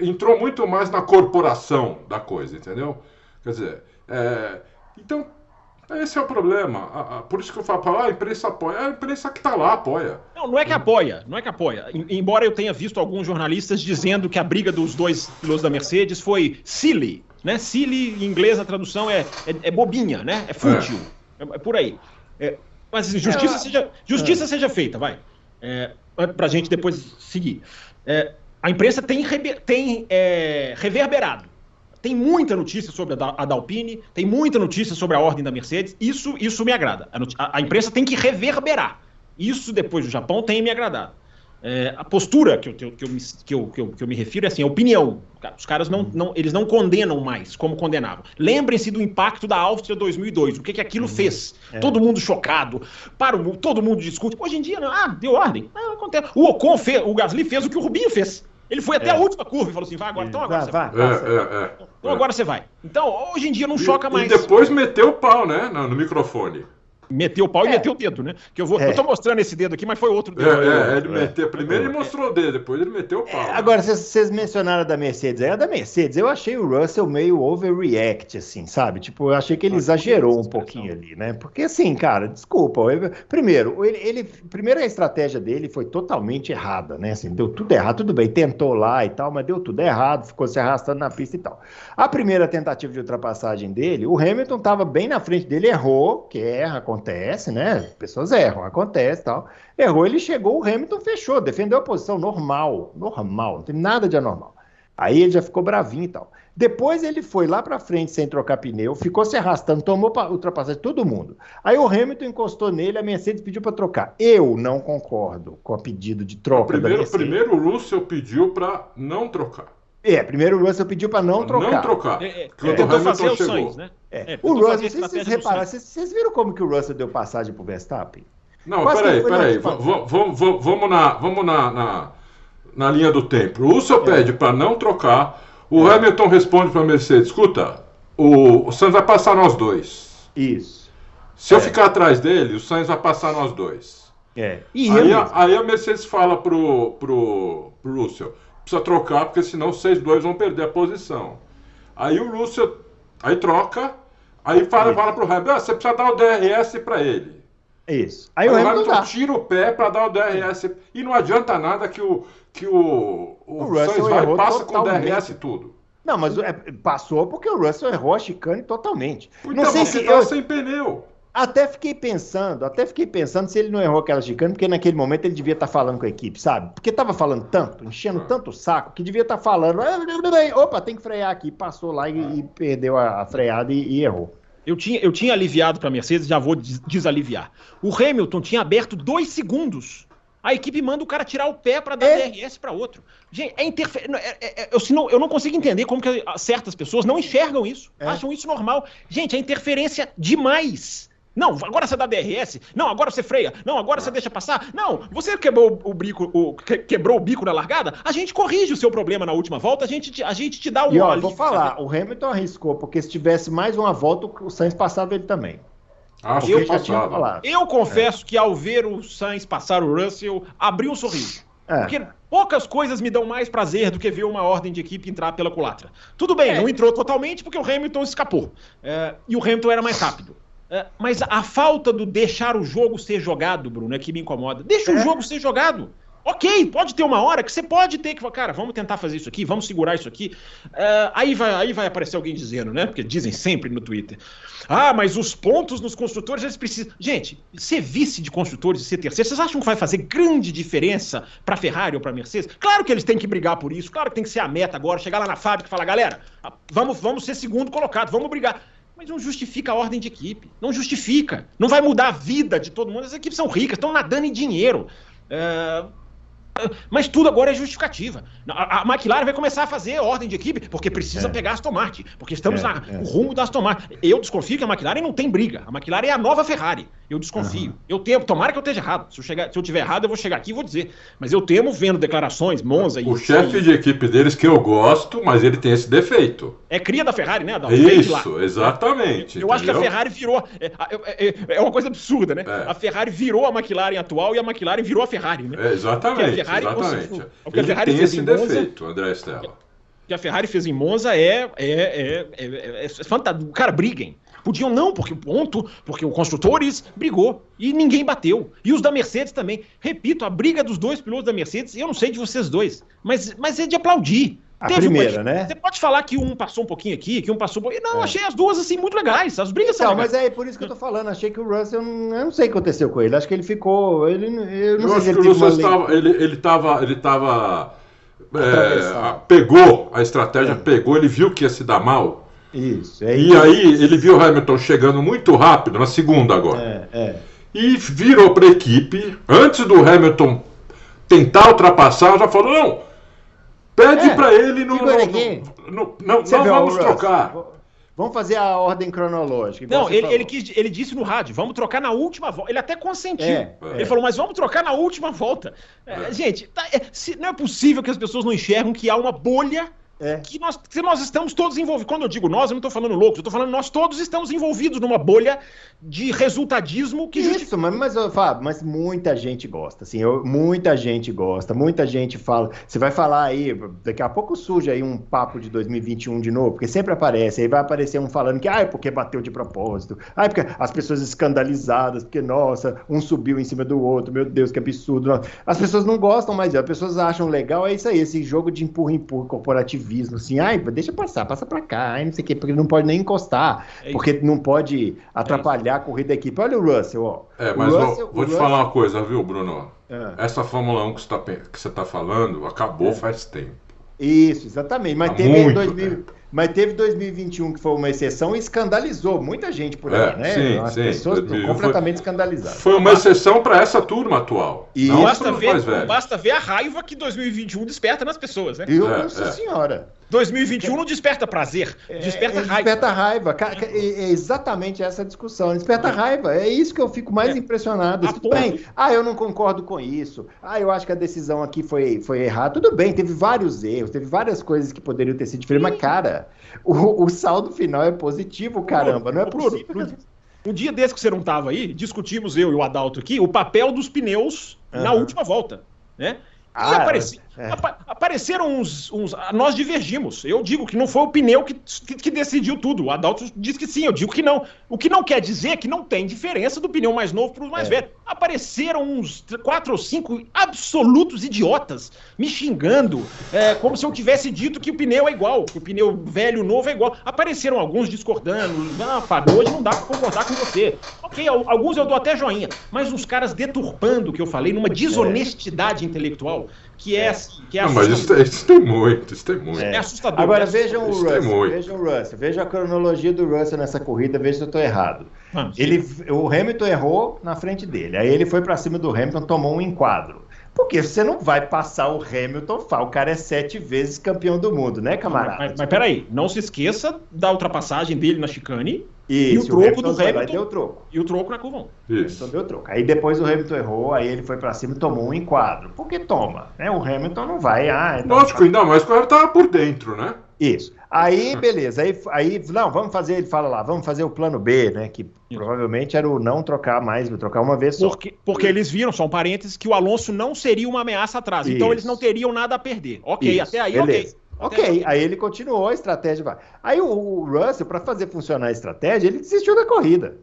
Entrou muito mais na corporação da coisa, entendeu? Quer dizer, é, então esse é o problema. A- a- por isso que eu falo, ah, a imprensa apoia. A imprensa que tá lá apoia. Não, não é que apoia, não é que apoia. Em- Embora eu tenha visto alguns jornalistas dizendo que a briga dos dois pilotos da Mercedes foi silly, né? Silly, em inglês, a tradução é, é, é bobinha, né? É fútil. É, é por aí. É, mas justiça, É, seja, justiça seja feita, vai. É, pra gente depois seguir. É, a imprensa tem, tem é, reverberado. Tem muita notícia sobre a, da, a tem muita notícia sobre a ordem da Mercedes. Isso, isso me agrada. A, a- imprensa tem que reverberar. Isso, depois do Japão, tem me agradado. É, a postura que eu, que, eu, que, eu me, que, eu, que, eu, que eu me refiro é assim, a opinião. Os caras não, não, eles não condenam mais como condenavam. Lembrem-se do impacto da Áustria 2002, o que, que aquilo fez. Todo mundo chocado, para o, todo mundo discute. Hoje em dia, ah, deu ordem. Ah, acontece. O Ocon fez, o Gasly fez o que o Rubinho fez. Ele foi até É. a última curva e falou assim: vai agora, então agora Vai, você vai, vai. É, é, é. Então agora você vai. Então, hoje em dia não choca e, mais. E depois meteu o pau, né? No, no microfone. Meteu o pau e É. meteu o dedo, né? Que eu vou. É. Eu tô mostrando esse dedo aqui, mas foi outro É, dedo. é, ele meteu. Primeiro ele mostrou o dedo, depois ele meteu o pau. É, agora, vocês- mencionaram a da Mercedes. É a da Mercedes. Eu achei o Russell meio overreact, assim, sabe? Tipo, eu achei que ele Ah, exagerou essa um pouquinho ali, né? Porque, assim, cara, desculpa. eu- primeiro, ele, ele- primeiro, a estratégia dele foi totalmente errada, né? Assim, deu tudo errado. Tudo bem, tentou lá e tal, mas deu tudo errado, ficou se arrastando na pista e tal. A primeira tentativa de ultrapassagem dele, o Hamilton estava bem na frente dele, errou, que erra, acontece, né? Pessoas erram, acontece e tal. Errou, ele chegou, o Hamilton fechou, defendeu a posição normal, normal, não tem nada de anormal. Aí ele já ficou bravinho e tal. Depois ele foi lá pra frente sem trocar pneu, ficou se arrastando, tomou pa- ultrapassagem todo mundo. Aí o Hamilton encostou nele, a Mercedes pediu para trocar. Eu não concordo com o pedido de troca da Primeiro, Mercedes. primeiro o Russell pediu pra não trocar. É, primeiro o Russell pediu para não trocar. Não trocar. É, é, o tentou Hamilton fazer o. Sainz, né? É. É, o Russell, a vocês, vocês repararam, vocês, vocês viram como que o Russell deu passagem pro Verstappen? Não, Quase peraí, peraí. Vamos, na, vamos na, na, na linha do tempo. O Russell É. pede pra não trocar. O Hamilton responde pra Mercedes: escuta, o, o Sainz vai passar nós dois. Isso. Se eu É. ficar atrás dele, o Sainz vai passar nós dois. É. E Aí a, aí a Mercedes fala pro, pro, pro Russell: precisa trocar, porque senão vocês dois vão perder a posição. Aí o Russell aí troca, aí fala, Isso. fala pro Hamilton: ah, você precisa dar o DRS pra ele. Isso. Aí Aí o Hamilton tira o pé para dar o DRS. E não adianta nada que o, que o, o, O Russell vai passa com o. DRS e tudo. Não, mas é, passou porque o Russell errou a chicane totalmente. Então, não sei você se tava eu sem pneu. Até fiquei pensando, até fiquei pensando se ele não errou aquela chicane, porque naquele momento ele devia estar falando com a equipe, sabe? Porque tava falando tanto, enchendo tanto o saco, que devia estar falando, "Ah, opa, tem que frear aqui, passou lá e, e perdeu a, a freada e, e errou. Eu tinha, eu tinha aliviado para a Mercedes, já vou des- desaliviar. O Hamilton tinha aberto dois segundos. A equipe manda o cara tirar o pé para dar É. DRS para outro. Gente, é interferência. eu, se não- eu não consigo entender como que certas pessoas não enxergam isso. É. Acham isso normal. Gente, é interferência demais. Não, agora você dá DRS. Não, agora você freia. Não, agora você deixa passar. Não, você quebrou o bico, o- que- quebrou o bico na largada. A gente corrige o seu problema na última volta. A gente, te- a gente te dá um E ó, vou falar, o Hamilton arriscou, porque se tivesse mais uma volta, o Sainz passava ele também. Já tinha passava. falado. Eu confesso que ao ver o Sainz passar o Russell, abri um sorriso. É. Porque poucas coisas me dão mais prazer do que ver uma ordem de equipe entrar pela culatra. Tudo bem, É. não entrou totalmente porque o Hamilton escapou. É, e o Hamilton era mais rápido. É, mas a falta do deixar o jogo ser jogado, Bruno, é que me incomoda. Deixa é. o jogo ser jogado. Ok, pode ter uma hora que você pode ter que falar, cara, vamos tentar fazer isso aqui, vamos segurar isso aqui. Uh, aí, vai, aí vai aparecer alguém dizendo, né? Porque dizem sempre no Twitter. Ah, mas os pontos nos construtores eles precisam. Gente, ser vice de construtores e ser terceiro, vocês acham que vai fazer grande diferença para Ferrari ou para Mercedes? Claro que eles têm que brigar por isso, claro que tem que ser a meta agora, chegar lá na fábrica e falar, galera, vamos, vamos ser segundo colocado, vamos brigar. Mas não justifica a ordem de equipe. Não justifica. Não vai mudar a vida de todo mundo. As equipes são ricas, estão nadando em dinheiro. Uh, mas tudo agora é justificativa. A, a, McLaren vai começar a fazer ordem de equipe porque precisa é. pegar Aston Martin, porque estamos é, na, é. no rumo da Aston Martin. Eu desconfio que a McLaren não tem briga. A McLaren é a nova Ferrari. Eu desconfio. Uhum. Eu temo, tomara que eu esteja errado. Se eu, chegar, se eu tiver errado, eu vou chegar aqui e vou dizer. Mas eu temo vendo declarações, Monza e. O chefe de equipe deles que eu gosto, mas ele tem esse defeito. É cria da Ferrari, né? Isso, exatamente. Eu entendeu? acho que a Ferrari virou. É, é, é, é uma coisa absurda, né? É. A Ferrari virou a McLaren atual e a McLaren virou a Ferrari, né? É, exatamente. Ferrari, exatamente. O que a Ferrari tem fez esse Monza, defeito, André Stella. O que a Ferrari fez em Monza é, é, é, é, é fantástico. Cara, briguem. Podiam não, porque ponto, porque o construtores brigou e ninguém bateu. E os da Mercedes também. Repito, a briga dos dois pilotos da Mercedes, eu não sei de vocês dois, mas, mas é de aplaudir. A Teve primeira, uma, né? Você pode falar que um passou um pouquinho aqui, que um passou um pouquinho. Não, é. achei as duas assim muito legais. As brigas então, são legais. mas é por isso que eu tô falando. Achei que o Russell, eu não sei o que aconteceu com ele. Acho que ele ficou. Ele, eu não eu sei se ele que o Russell estava, ele, ele tava. Ele tava é, pegou a estratégia, é. pegou, ele viu que ia se dar mal. Isso. É e aí ele viu o Hamilton chegando muito rápido, na segunda agora. É, é. E virou para a equipe, antes do Hamilton tentar ultrapassar, já falou: não, pede é, para ele no, no, no, não, não vamos trocar. Vamos fazer a ordem cronológica. Não, ele, ele, quis, ele, disse no rádio, vamos trocar na última volta. Ele até consentiu. É, ele é. falou, mas vamos trocar na última volta. É, gente, tá, é, se, não é possível que as pessoas não enxergam que há uma bolha é. Que, nós, que nós estamos todos envolvidos. Quando eu digo nós, eu não estou falando loucos, eu estou falando nós todos estamos envolvidos numa bolha de resultadismo que Isso, justifica... mas, mas, Fábio, mas muita gente gosta, assim, eu, muita gente gosta, muita gente fala. Você vai falar aí, daqui a pouco surge aí um papo de 2021 de novo, porque sempre aparece, aí vai aparecer um falando que, ah, é porque bateu de propósito, ah, é porque as pessoas escandalizadas, porque, nossa, um subiu em cima do outro, meu Deus, que absurdo. As pessoas não gostam mais disso, as pessoas acham legal, é isso aí, esse jogo de empurra-empurra corporativismo, assim, ai, deixa passar, passa pra cá, ai, não sei o quê, porque não pode nem encostar, é porque não pode atrapalhar a corrida da equipe. Olha o Russell, ó. É, mas Russell, vou, vou te Russell... falar uma coisa, viu, Bruno? É. Essa Fórmula 1 que você está tá falando acabou é. faz tempo. Isso, exatamente. Mas Há teve em 2000. Tempo. Mas teve 2021 que foi uma exceção e escandalizou muita gente por aí, é, né? Sim, As sim, pessoas completamente foi, escandalizadas. Foi uma exceção para essa turma atual. E não basta, ver, basta ver a raiva que 2021 desperta nas pessoas, né? Eu, é, Nossa é. Senhora. 2021 não desperta prazer, é, desperta é, raiva. Desperta raiva. É exatamente essa discussão. Desperta raiva. É isso que eu fico mais é. impressionado. Tudo bem. Ah, eu não concordo com isso. Ah, eu acho que a decisão aqui foi, foi errada. Tudo bem, teve vários erros, teve várias coisas que poderiam ter sido diferentes, mas, cara, o, o saldo final é positivo, caramba. Não é possível. Um dia desse que você não estava aí, discutimos eu e o Adalto aqui o papel dos pneus uhum. na última volta. Né? Ah, e apareci, é. apa, apareceram uns, uns, Nós divergimos. Eu digo que não foi o pneu que, que, que, decidiu tudo. O Adalto diz que sim, eu digo que não. O que não quer dizer que não tem diferença do pneu mais novo para o mais é. velho. Apareceram uns quatro ou cinco absolutos idiotas me xingando, é, como se eu tivesse dito que o pneu é igual, que o pneu velho novo é igual. Apareceram alguns discordando. Ah, Fábio, hoje não dá para concordar com você. Ok, alguns eu dou até joinha, mas uns caras deturpando o que eu falei numa desonestidade intelectual que é, assim, que é Não, mas isso, isso, tem muito, isso tem muito. É, é assustador. Agora é vejam o Russell, vejam o Russell, vejam a cronologia do Russell nessa corrida, veja se eu estou errado. Ah, ele, o Hamilton errou na frente dele, aí ele foi para cima do Hamilton, tomou um enquadro. Porque você não vai passar o Hamilton, o cara é sete vezes campeão do mundo, né, camarada? Mas, mas, mas peraí, não se esqueça da ultrapassagem dele na chicane isso, e o troco o do Hamilton. Deu troco. E o troco na curva 1. Isso. Então deu troco. Aí depois o Hamilton errou, aí ele foi pra cima e tomou um enquadro. Porque toma, né? O Hamilton não vai. Ah, então Lógico, ainda mais que o cara tava por dentro, né? Isso. Aí, beleza. Aí, aí, não, vamos fazer, ele fala lá, vamos fazer o plano B, né? Que Isso. provavelmente era o não trocar mais, trocar uma vez só. Porque, porque eles viram, são parênteses, que o Alonso não seria uma ameaça atrás. Isso. Então eles não teriam nada a perder. Ok, Isso. até aí, beleza. ok. Ok, aí ele continuou a estratégia. Aí o, Russell, para fazer funcionar a estratégia, ele desistiu da corrida.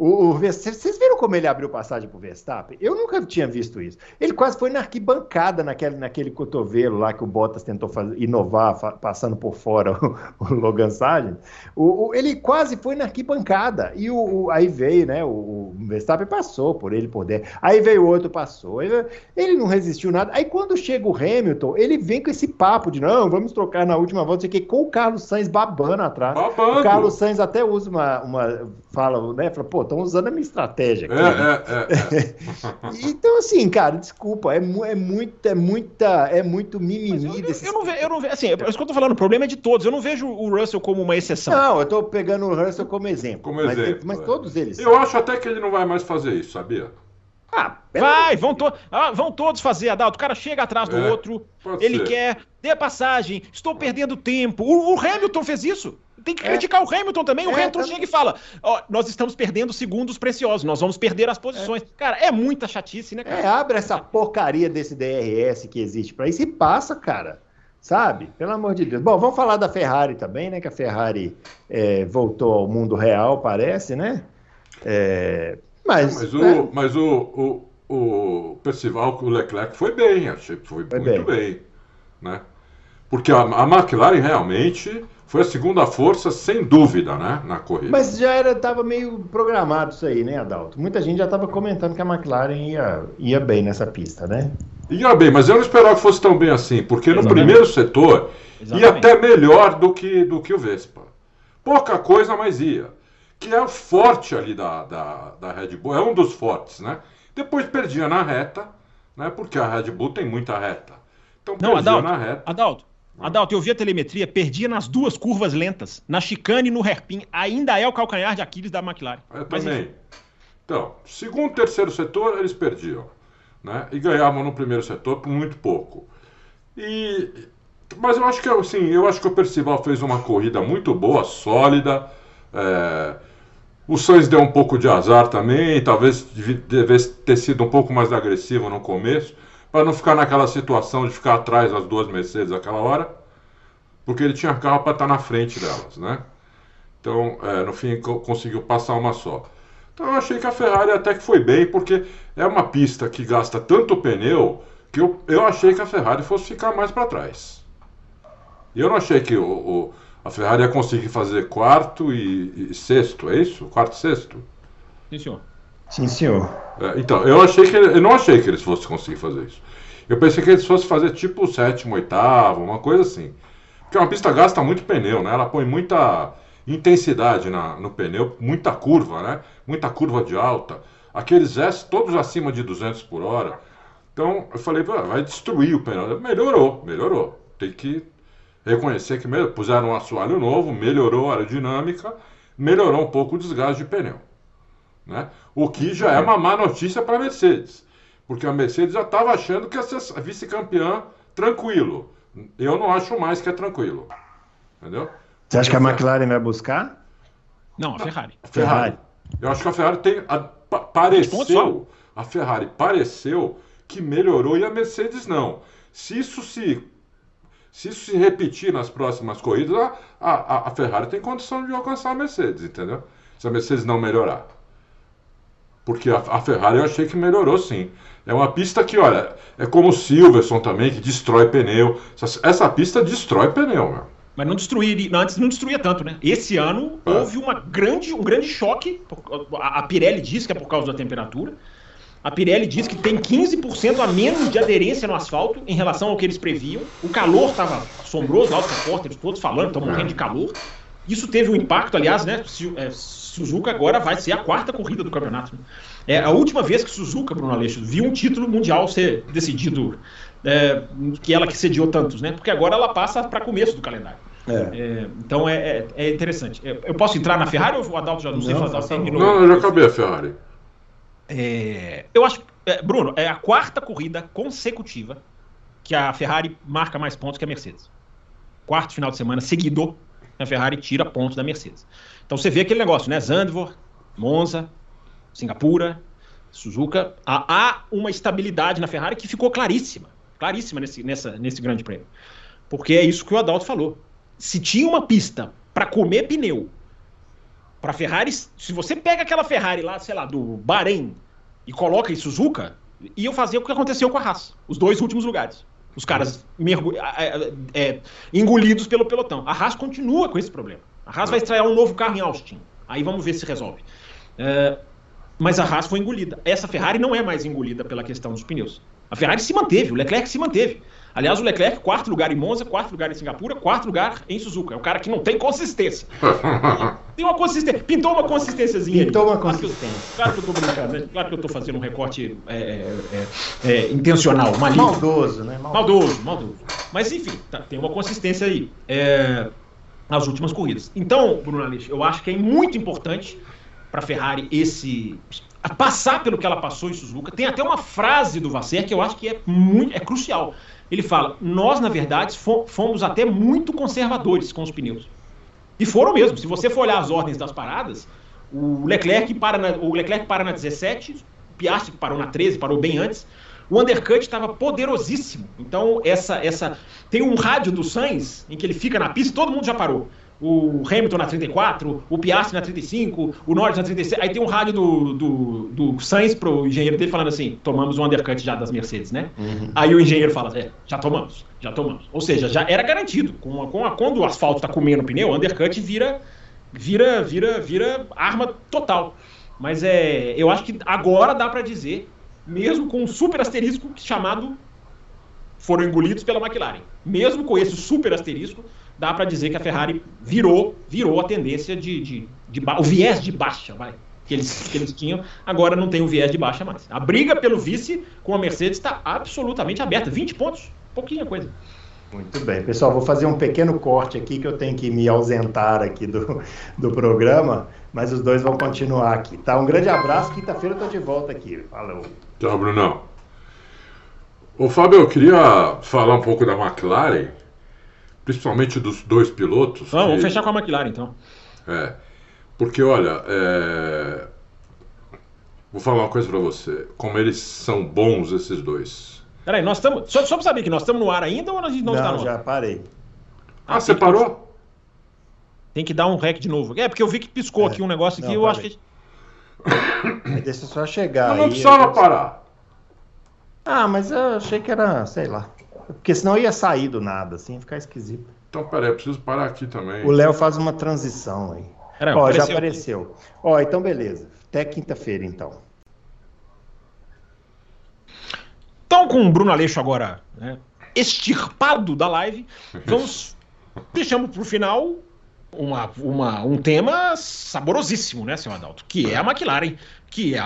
O, o, vocês viram como ele abriu passagem para o Verstappen? Eu nunca tinha visto isso. Ele quase foi na arquibancada naquele, naquele cotovelo lá que o Bottas tentou fazer, inovar, fa, passando por fora o, o Logan Sargent. O, ele quase foi na arquibancada. E o, aí veio, né? O, Verstappen passou por ele por dentro. Aí veio o outro, passou. Ele, ele não resistiu nada. Aí quando chega o Hamilton, ele vem com esse papo de não, vamos trocar na última volta, que com o Carlos Sainz babando atrás. Babando. O Carlos Sainz até usa uma, uma fala, né? Fala, pô, estão usando a minha estratégia. Aqui, é, é, é, é. então, assim, cara, desculpa, é, é, muito, é muita, é muito mimimi eu, desse. Eu, não vejo, eu não vejo, assim, é isso que eu tô falando, o problema é de todos. Eu não vejo o Russell como uma exceção. Não, eu tô pegando o Russell como exemplo. Como mas, exemplo. Mas, todos eles. Eu acho até que ele não vai mais fazer isso, sabia? Ah, vai, vão, to ah, vão todos fazer, Adalto. O cara chega atrás do é, outro, ele ser. quer, dê passagem, estou perdendo tempo. O, o Hamilton fez isso. Tem que é. criticar o Hamilton também. O é, Hamilton chega e fala: Ó, nós estamos perdendo segundos preciosos, nós vamos perder as posições. É. Cara, é muita chatice, né, cara? É, abre essa porcaria desse DRS que existe para isso e passa, cara. Sabe? Pelo amor de Deus. Bom, vamos falar da Ferrari também, né? Que a Ferrari é, voltou ao mundo real, parece, né? É, mas, mas, o, é. mas o, o, o Percival, o Leclerc foi bem, achei que foi, foi muito bem. bem. né? Porque a, a McLaren realmente foi a segunda força, sem dúvida, né, na corrida. Mas já era, estava meio programado isso aí, né, Adalto? Muita gente já estava comentando que a McLaren ia, ia bem nessa pista, né? Ia bem, mas eu não esperava que fosse tão bem assim, porque Exatamente. no primeiro setor Exatamente. ia até melhor do que, do que o Vespa. Pouca coisa, mas ia. Que é o forte ali da, da, da Red Bull, é um dos fortes, né? Depois perdia na reta, né? Porque a Red Bull tem muita reta. Então perdia não, Adalto, na reta. Adalto, Adalto, eu vi a telemetria, perdia nas duas curvas lentas, na chicane e no hairpin. Ainda é o calcanhar de Aquiles da McLaren. Eu Mas, também. Enfim. Então, segundo e terceiro setor, eles perdiam. Né? E ganhavam no primeiro setor por muito pouco. E, mas eu acho que assim, eu acho que o Percival fez uma corrida muito boa, sólida. É, o Sainz deu um pouco de azar também, talvez devesse ter sido um pouco mais agressivo no começo para não ficar naquela situação de ficar atrás das duas Mercedes naquela hora, porque ele tinha carro para estar tá na frente delas, né? Então, é, no fim, conseguiu passar uma só. Então, eu achei que a Ferrari até que foi bem, porque é uma pista que gasta tanto pneu que eu, eu achei que a Ferrari fosse ficar mais para trás. E eu não achei que o, o, a Ferrari ia conseguir fazer quarto e, e sexto, é isso? Quarto e sexto? Sim, senhor. Sim, senhor. É, então, eu achei que eu não achei que eles fossem conseguir fazer isso. Eu pensei que eles fossem fazer tipo sétimo, oitavo, uma coisa assim. Porque uma pista gasta muito pneu, né? Ela põe muita intensidade na, no pneu, muita curva, né? Muita curva de alta. Aqueles S todos acima de 200 por hora. Então, eu falei, vai destruir o pneu. Melhorou, melhorou. Tem que reconhecer que puseram um assoalho novo, melhorou a aerodinâmica, melhorou um pouco o desgaste de pneu. Né? O que já é uma má notícia para a Mercedes, porque a Mercedes já estava achando que ia ser vice-campeã tranquilo. Eu não acho mais que é tranquilo. Entendeu? Você acha que a McLaren vai buscar? Não, a Ferrari. A Ferrari. Eu acho que a Ferrari tem. A, pareceu. A Ferrari pareceu que melhorou e a Mercedes não. Se isso se. Se isso se repetir nas próximas corridas, a, a, a Ferrari tem condição de alcançar a Mercedes, entendeu? Se a Mercedes não melhorar. Porque a, a, Ferrari eu achei que melhorou sim. É uma pista que, olha, é como o Silverson também, que destrói pneu. Essa, essa pista destrói pneu, meu. Mas não destruiria, antes não destruía tanto, né? Esse ano é. houve uma grande, um grande choque. A Pirelli diz que é por causa da temperatura. A Pirelli diz que tem 15% a menos de aderência no asfalto em relação ao que eles previam. O calor estava assombroso, lá os repórteres todos falando, estão morrendo de calor. Isso teve um impacto, aliás, né? É, Suzuka agora vai ser a quarta corrida do campeonato. É a última vez que Suzuka, Bruno Aleixo, viu um título mundial ser decidido, é, que ela que sediou tantos, né? Porque agora ela passa para começo do calendário. É. É, então é, é, é interessante. É, eu posso entrar na Ferrari ou o Adalto já não, não sei se o terminou? Não, eu já acabei a Ferrari. eu acho, Bruno, é a quarta corrida consecutiva que a Ferrari marca mais pontos que a Mercedes. Quarto final de semana seguido, a Ferrari tira pontos da Mercedes. Então você vê aquele negócio, né? Zandvoort, Monza, Singapura, Suzuka. Há, há, uma estabilidade na Ferrari que ficou claríssima. Claríssima nesse, nessa, nesse grande prêmio. Porque é isso que o Adalto falou. Se tinha uma pista para comer pneu para Ferrari, se você pega aquela Ferrari lá, sei lá, do Bahrein e coloca em Suzuka, iam fazer o que aconteceu com a Haas, os dois últimos lugares. Os caras mergulh... é, engolidos pelo pelotão. A Haas continua com esse problema. A Haas vai estrear um novo carro em Austin. Aí vamos ver se resolve. É, mas a Haas foi engolida. Essa Ferrari não é mais engolida pela questão dos pneus. A Ferrari se manteve, o Leclerc se manteve. Aliás, o Leclerc, quarto lugar em Monza, quarto lugar em Singapura, quarto lugar em Suzuka. É o cara que não tem consistência. tem uma consistência. Pintou uma consistênciazinha. Pintou uma consistência. Claro que eu, claro que eu tô brincando, né? Claro que eu tô fazendo um recorte é, é, é, é intencional, maligno. Maldoso, né? Maldoso, maldoso. maldoso. Mas enfim, tá, tem uma consistência aí. É, nas últimas corridas. Então, Bruno Aleixo, eu acho que é muito importante para a Ferrari esse passar pelo que ela passou em Suzuka. Tem até uma frase do Vasser que eu acho que é muito é crucial. Ele fala: "Nós, na verdade, fomos até muito conservadores com os pneus". E foram mesmo. Se você for olhar as ordens das paradas, o Leclerc para na, o Leclerc para na 17, o Piastri parou na 13, parou bem antes. O undercut estava poderosíssimo. Então, essa, essa. Tem um rádio do Sainz em que ele fica na pista e todo mundo já parou. O Hamilton na 34, o Piastri na 35, o Norris na 36. Aí tem um rádio do, do, do Sainz pro engenheiro dele falando assim: tomamos o undercut já das Mercedes, né? Uhum. Aí o engenheiro fala: é, já tomamos, já tomamos. Ou seja, já era garantido. Com a, com a, quando o asfalto está comendo o pneu, o undercut vira, vira, vira, vira arma total. Mas é, eu acho que agora dá para dizer mesmo com um super asterisco chamado foram engolidos pela McLaren. Mesmo com esse super asterisco, dá para dizer que a Ferrari virou, virou a tendência de, de, de, o viés de baixa, vai, que eles, que eles tinham, agora não tem o viés de baixa mais. A briga pelo vice com a Mercedes está absolutamente aberta, 20 pontos, pouquinha coisa. Muito bem, pessoal, vou fazer um pequeno corte aqui que eu tenho que me ausentar aqui do, do programa, mas os dois vão continuar aqui, tá? Um grande abraço, quinta-feira eu tô de volta aqui. Falou. Tchau, Brunão. Ô, Fábio, eu queria falar um pouco da McLaren, principalmente dos dois pilotos. Não, que... vamos fechar com a McLaren, então. É, porque, olha, é... vou falar uma coisa para você, como eles são bons, esses dois. Peraí, nós estamos. Só, só pra saber que nós estamos no ar ainda ou a gente não, não está no ar? já parei. Ah, ah você parou? Que... Tem que dar um rec de novo. É, porque eu vi que piscou é. aqui um negócio aqui, não, eu parei. acho que. Aí deixa só chegar. Eu não precisava eu... parar. Ah, mas eu achei que era, sei lá. Porque senão ia sair do nada, assim, ia ficar esquisito. Então, peraí, eu preciso parar aqui também. O Léo faz uma transição aí. Peraí, Ó, apareceu já apareceu. Ó, então beleza. Até quinta-feira, então. Então, com o Bruno Aleixo agora né, extirpado da live, vamos deixamos para o final uma, uma, um tema saborosíssimo, né, senhor Adalto? Que é a McLaren, que é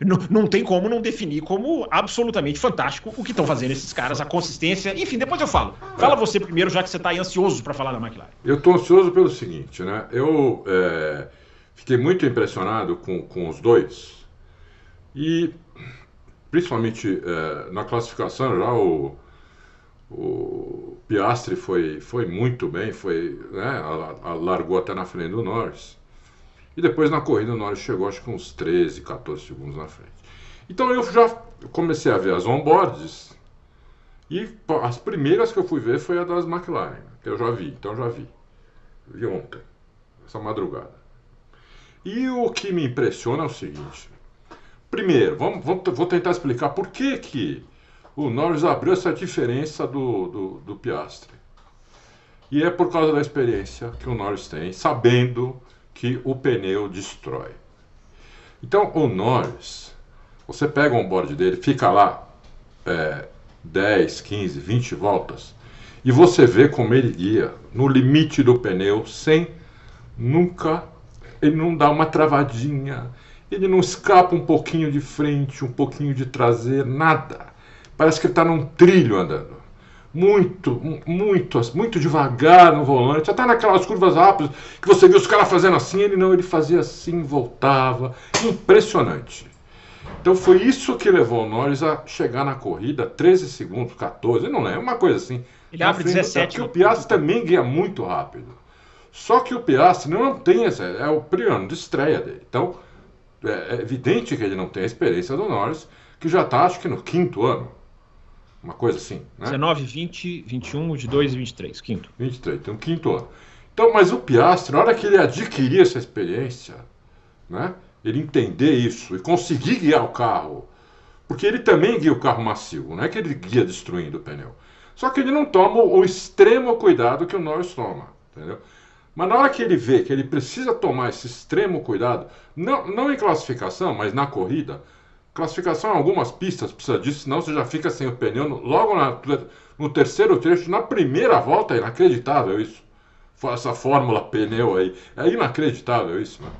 não, não tem como não definir como absolutamente fantástico o que estão fazendo esses caras, a consistência. Enfim, depois eu falo. Fala você primeiro, já que você está ansioso para falar da McLaren. Eu estou ansioso pelo seguinte, né? Eu é, fiquei muito impressionado com, com os dois. E principalmente é, na classificação já o, o Piastri foi, foi muito bem, foi, né, largou até na frente do Norris. E depois na corrida o Norris chegou acho que uns 13, 14 segundos na frente. Então eu já comecei a ver as onboards e as primeiras que eu fui ver foi a das McLaren, que eu já vi, então já vi. Vi ontem, essa madrugada. E o que me impressiona é o seguinte, Primeiro, vamos, vamos, vou tentar explicar por que, que o Norris abriu essa diferença do, do, do Piastre. E é por causa da experiência que o Norris tem, sabendo que o pneu destrói. Então, o Norris, você pega o onboard dele, fica lá é, 10, 15, 20 voltas, e você vê como ele guia no limite do pneu, sem nunca, ele não dá uma travadinha, ele não escapa um pouquinho de frente, um pouquinho de traseiro, nada. Parece que ele está num trilho andando. Muito, muito, muito devagar no volante, até naquelas curvas rápidas que você viu os caras fazendo assim, ele não, ele fazia assim, voltava. Impressionante. Então foi isso que levou o Norris a chegar na corrida 13 segundos, 14, não lembro, uma coisa assim. Ele abre 17. Porque o Piastri também guia muito rápido. Só que o Piastri não tem essa, é o primeiro de estreia dele. Então, é, é evidente que ele não tem a experiência do Norris, que já está, acho que no quinto ano. Uma coisa assim. Né? 19, 20, 21, de 2 e 23, quinto. 23, tem um quinto ano. Então, mas o Piastri, na hora que ele adquirir essa experiência, né, ele entender isso e conseguir guiar o carro, porque ele também guia o carro macio, não é que ele guia destruindo o pneu. Só que ele não toma o extremo cuidado que o Norris toma, entendeu? Mas na hora que ele vê que ele precisa tomar esse extremo cuidado, não, não em classificação, mas na corrida, classificação em algumas pistas precisa disso, senão você já fica sem o pneu logo na, no terceiro trecho, na primeira volta, é inacreditável isso. Essa fórmula pneu aí, é inacreditável isso, né?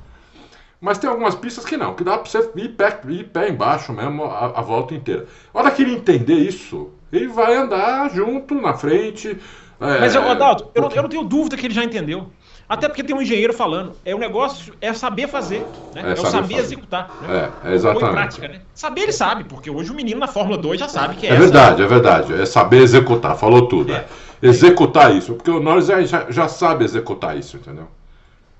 Mas tem algumas pistas que não, que dá para você ir pé, ir pé embaixo mesmo a, a volta inteira. A hora que ele entender isso, ele vai andar junto, na frente. É, Mas, Adalto, eu, eu não tenho dúvida que ele já entendeu. Até porque tem um engenheiro falando. É o negócio, é saber fazer. Né? É, é, o saber, executar. Né? É, é exatamente. Prática, né? Saber ele sabe, porque hoje o menino na Fórmula 2 já sabe que é. É essa... verdade, é verdade. É saber executar, falou tudo. É. é. Executar isso. Porque o Norris já, já sabe executar isso, entendeu?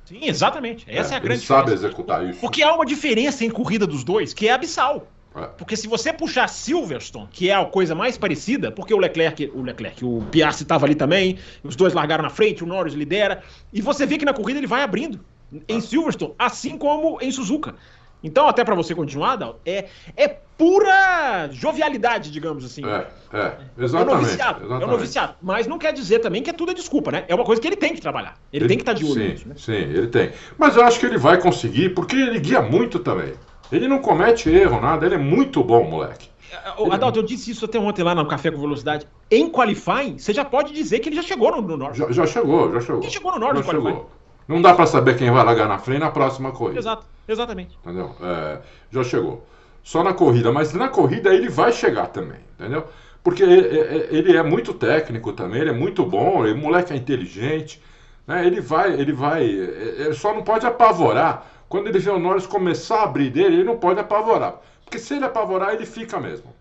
Sim, exatamente. Essa é, é a grande ele diferença. sabe executar isso. Porque há uma diferença em corrida dos dois que é abissal. É. Porque se você puxar Silverstone, que é a coisa mais parecida, porque o Leclerc, o Leclerc, o Piastri estava ali também, os dois largaram na frente, o Norris lidera, e você vê que na corrida ele vai abrindo em é. Silverstone, assim como em Suzuka. Então, até para você continuar, Dal, é, é pura jovialidade, digamos assim. É, é, exatamente. É noviciado, exatamente. é noviciado. Mas não quer dizer também que é tudo desculpa, né? É uma coisa que ele tem que trabalhar. Ele, ele tem que estar tá de olho sim, nisso, né? Sim, ele tem. Mas eu acho que ele vai conseguir, porque ele guia muito também. Ele não comete erro, nada. Ele é muito bom, moleque. O, Adalto, eu disse isso até ontem lá no Café com Velocidade. Em qualifying, você já pode dizer que ele já chegou no, no Norte. Já, já, chegou, já chegou. Ele chegou no Norte já chegou. Não dá para saber quem vai largar na frente na próxima corrida. Exato, exatamente. Entendeu? É, já chegou. Só na corrida, mas na corrida ele vai chegar também, entendeu? Porque ele é muito técnico também, ele é muito bom, o moleque é inteligente, né? Ele vai, ele vai, ele só não pode apavorar quando ele vê o Norris começar a abrir dele, ele não pode apavorar. Porque se ele apavorar, ele fica mesmo.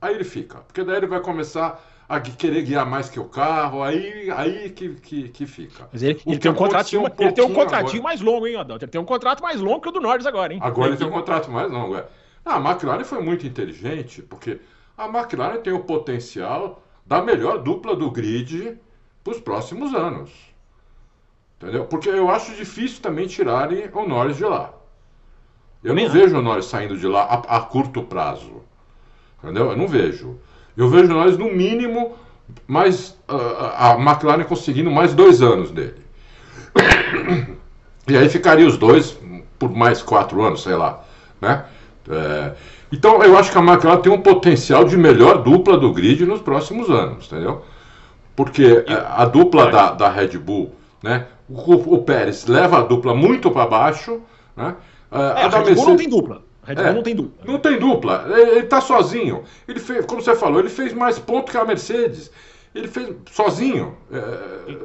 Aí ele fica. Porque daí ele vai começar a querer guiar mais que o carro, aí, aí que, que, que fica. Mas ele, ele tem um contratinho, um ele tem um contratinho mais longo, hein, Adalto? Ele tem um contrato mais longo que o do Norris agora, hein? Agora ele tem um contrato mais longo, é. Ah, a McLaren foi muito inteligente, porque a McLaren tem o potencial da melhor dupla do grid para os próximos anos. Entendeu? Porque eu acho difícil também tirarem o Norris de lá. Eu não vejo o Norris saindo de lá a, a, curto prazo. Entendeu? Eu não vejo. Eu vejo o Norris, no mínimo, mais a, a McLaren conseguindo mais dois anos dele. E aí ficaria os dois por mais quatro anos, sei lá. Né? É, então eu acho que a McLaren tem um potencial de melhor dupla do grid nos próximos anos, entendeu? Porque a, a dupla da, da Red Bull, né? O, o Pérez leva a dupla muito para baixo, né? É, a, a Red Bull Mercedes... não tem dupla. A Red Bull é, não tem dupla. Não tem dupla. Ele está sozinho. Ele fez, como você falou, ele fez mais pontos que a Mercedes. Ele fez sozinho. É,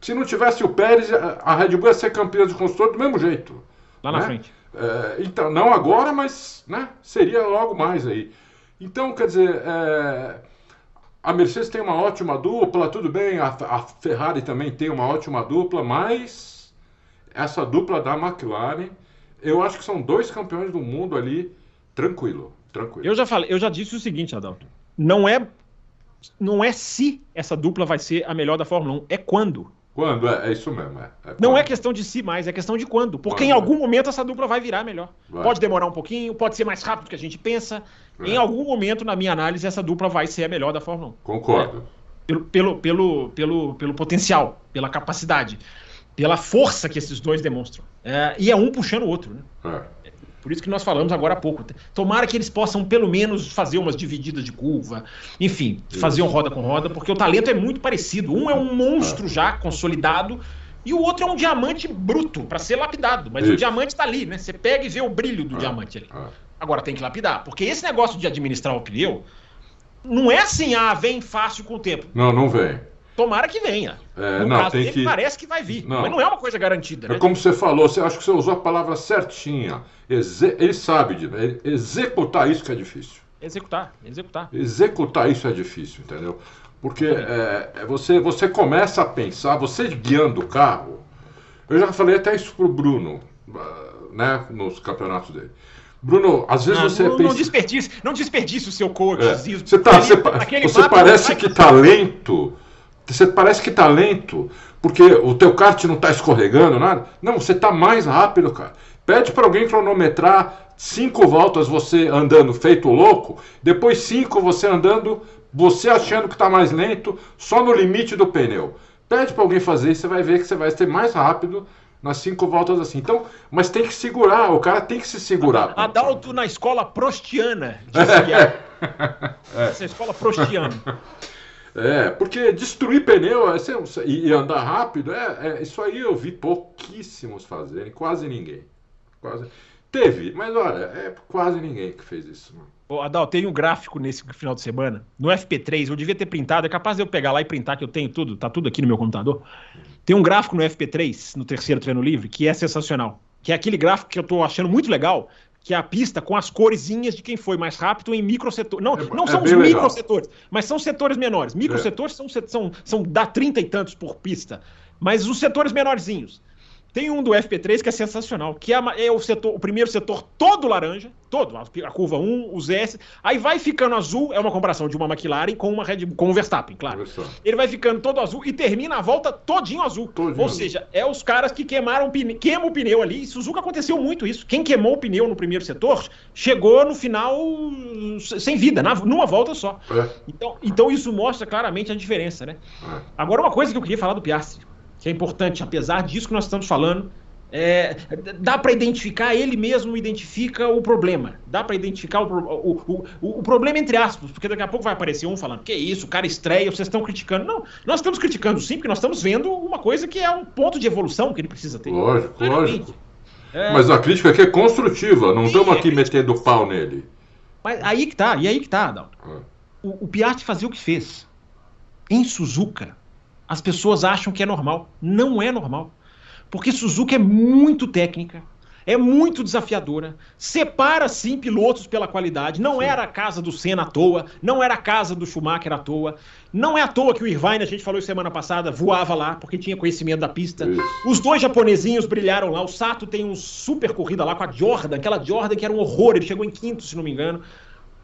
se não tivesse o Pérez, a Red Bull ia ser campeã de construtor do mesmo jeito. Lá né? na frente. É, então, não agora, mas né, seria logo mais aí. Então, quer dizer, é, a Mercedes tem uma ótima dupla, tudo bem, a, a, Ferrari também tem uma ótima dupla, mas essa dupla da McLaren, eu acho que são dois campeões do mundo ali, tranquilo, tranquilo. Eu já falei, eu já disse o seguinte, Adalto, não é não é se essa dupla vai ser a melhor da Fórmula 1, é quando. Quando? É, é isso mesmo. É, é não é questão de si mais, é questão de quando. Porque quando, em algum momento essa dupla vai virar melhor. Vai. Pode demorar um pouquinho, pode ser mais rápido do que a gente pensa. É. Em algum momento, na minha análise, essa dupla vai ser a melhor da Fórmula 1. Concordo. É. Pelo, pelo, pelo, pelo, pelo potencial, pela capacidade, pela força que esses dois demonstram. É, e é um puxando o outro. Né? É. Por isso que nós falamos agora há pouco. Tomara que eles possam, pelo menos, fazer umas divididas de curva, enfim, fazer um roda com roda, porque o talento é muito parecido. Um é um monstro já consolidado e o outro é um diamante bruto para ser lapidado. Mas isso. o diamante está ali, né? Você pega e vê o brilho do ah, diamante ali. Ah. Agora tem que lapidar, porque esse negócio de administrar o pneu não é assim, ah, vem fácil com o tempo. Não, não vem. Tomara que venha. É, no não, caso dele, que... parece que vai vir. Não. Mas não é uma coisa garantida. É né? como você falou, você, acho que você usou a palavra certinha. Exe... Ele sabe, de... executar isso que é difícil. Executar, executar. Executar isso é difícil, entendeu? Porque é, é, você, você começa a pensar, você guiando o carro. Eu já falei até isso pro Bruno, né, nos campeonatos dele. Bruno, às vezes não, você não, pensa. Não desperdice, não desperdice o seu coach. É. Você, tá, você, você parece que tá lento Você parece que tá lento, porque o teu kart não tá escorregando, nada. Não, você tá mais rápido, cara. Pede para alguém cronometrar cinco voltas você andando feito louco, depois cinco você andando, você achando que tá mais lento, só no limite do pneu. Pede para alguém fazer você vai ver que você vai ser mais rápido nas cinco voltas assim. Então, mas tem que segurar, o cara tem que se segurar. Adalto na escola prostiana de é. Essa escola prostiana. É, porque destruir pneu é, e andar rápido, é, é, isso aí eu vi pouquíssimos fazerem, quase ninguém. Quase. Teve, mas olha, é quase ninguém que fez isso. Ô, Adal, tem um gráfico nesse final de semana, no FP3, eu devia ter printado, é capaz de eu pegar lá e printar, que eu tenho tudo, tá tudo aqui no meu computador. Tem um gráfico no FP3, no terceiro treino livre, que é sensacional. Que é aquele gráfico que eu tô achando muito legal, que é a pista com as coresinhas de quem foi mais rápido em microsetores. Não, é, não são é os microsetores, mas são setores menores. Microsetores é. são, são, são dá 30 e tantos por pista. Mas os setores menorzinhos. Tem um do FP3 que é sensacional, que é, é, o, setor, o primeiro setor todo laranja, todo, a curva 1, os S, aí vai ficando azul, é uma comparação de uma McLaren com uma Red com o Verstappen, claro. Ele vai ficando todo azul e termina a volta todinho azul. Todinho Ou seja, é os caras que queimaram queimam o pneu ali. Em Suzuka aconteceu muito isso. Quem queimou o pneu no primeiro setor chegou no final sem vida, na, numa volta só. É. Então, então isso mostra claramente a diferença, né? É. Agora uma coisa que eu queria falar do Piastri que é importante, apesar disso que nós estamos falando, é, dá para identificar, ele mesmo identifica o problema. Dá para identificar o, o, o, o, problema entre aspas, porque daqui a pouco vai aparecer um falando, que isso, o cara estreia, vocês estão criticando. Não, nós estamos criticando sim, porque nós estamos vendo uma coisa que é um ponto de evolução que ele precisa ter. Lógico, Claramente. lógico. É... Mas a crítica aqui é construtiva, não estamos aqui é metendo pau nele. Mas aí que tá, e aí que tá, Adalto. É. O, o Piatti fazia o que fez. Em Suzuka, as pessoas acham que é normal. Não é normal. Porque Suzuka é muito técnica, é muito desafiadora, separa sim pilotos pela qualidade. Não sim. era a casa do Senna à toa, não era a casa do Schumacher à toa. Não é à toa que o Irvine, a gente falou semana passada, voava lá porque tinha conhecimento da pista. Isso. Os dois japonesinhos brilharam lá. O Sato tem um super corrida lá com a Jordan, aquela Jordan que era um horror, ele chegou em quinto, se não me engano.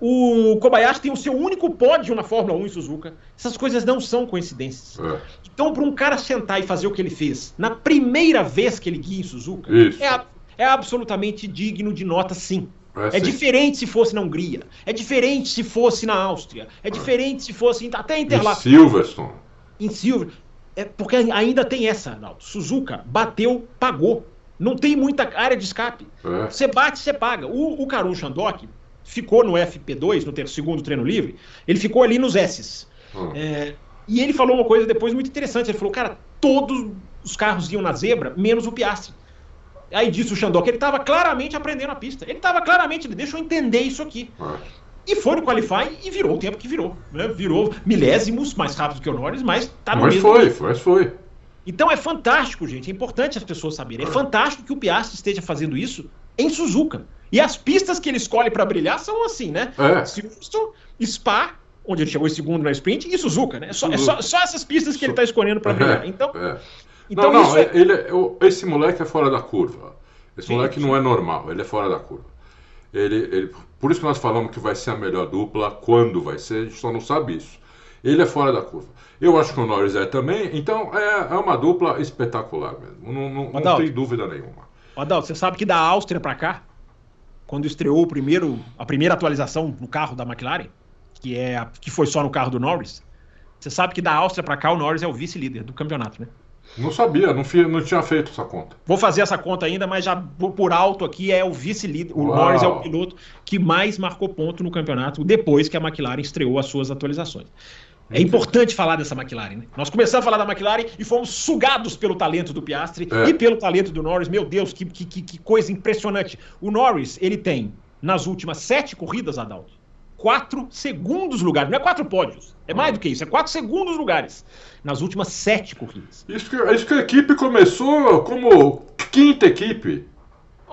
O Kobayashi tem o seu único pódio na Fórmula 1 em Suzuka. Essas coisas não são coincidências. É. Então, para um cara sentar e fazer o que ele fez na primeira vez que ele guia em Suzuka, é, é, absolutamente digno de nota sim. É, é diferente se fosse na Hungria. É diferente se fosse na Áustria. É, diferente se fosse até em Interlagos. Em Silverstone. Em Silver. É porque ainda tem essa, Arnaldo. Suzuka bateu, pagou. Não tem muita área de escape. É. Você bate, você paga. O, o Karun Shandok ficou no FP2, no segundo treino livre, ele ficou ali nos S's. Hum. É, e ele falou uma coisa depois muito interessante. Ele falou, cara, todos os carros iam na zebra, menos o Piastri. Aí disse o Xandó que ele estava claramente aprendendo a pista. Ele estava claramente, ele deixou entender isso aqui. Hum. E foi no qualify e virou o tempo que virou. Né? Virou milésimos mais rápido que o Norris, mas tá no mas mesmo. Foi, mas foi. Então é fantástico, gente. É importante as pessoas saberem. É fantástico que o Piastri esteja fazendo isso em Suzuka. E as pistas que ele escolhe para brilhar são assim, né? É. Silverstone, Spa, onde ele chegou em segundo na sprint, e Suzuka, né? É só, é só, só essas pistas que ele está escolhendo para brilhar. É, então, é. então não, não, é... ele, esse moleque é fora da curva. Esse sim, moleque sim. não é normal, ele é fora da curva. Ele, ele, por isso que nós falamos que vai ser a melhor dupla, quando vai ser, a gente só não sabe isso. Ele é fora da curva. Eu acho que o Norris é também, então é, é uma dupla espetacular mesmo. Não, não, não tem dúvida nenhuma. Adalto, você sabe que da Áustria para cá, quando estreou o primeiro, a primeira atualização no carro da McLaren, que, é a, que foi só no carro do Norris, você sabe que da Áustria para cá o Norris é o vice-líder do campeonato, né? Não sabia, não, não tinha feito essa conta. Vou fazer essa conta ainda, mas já por alto aqui é o vice-líder. O Uau. Norris é o piloto que mais marcou ponto no campeonato depois que a McLaren estreou as suas atualizações. É importante falar dessa McLaren. Né? Nós começamos a falar da McLaren e fomos sugados pelo talento do Piastri é. e pelo talento do Norris. Meu Deus, que, que, que coisa impressionante. O Norris, ele tem, nas últimas sete corridas, Adalto, quatro segundos lugares. Não é quatro pódios. É mais do que isso. É quatro segundos lugares nas últimas sete corridas. Isso que, isso que a equipe começou como quinta equipe.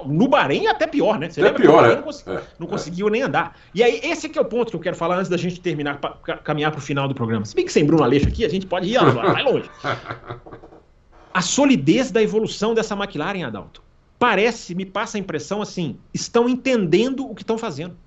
No Bahrein é até pior, né? Você até pior, é. Não, cons é. não conseguiu é. nem andar. E aí, esse que é o ponto que eu quero falar antes da gente terminar, pra, caminhar para o final do programa. Se bem que sem Bruno Aleixo aqui, a gente pode ir lá, vai longe. A solidez da evolução dessa McLaren, Adalto, parece, me passa a impressão assim, estão entendendo o que estão fazendo.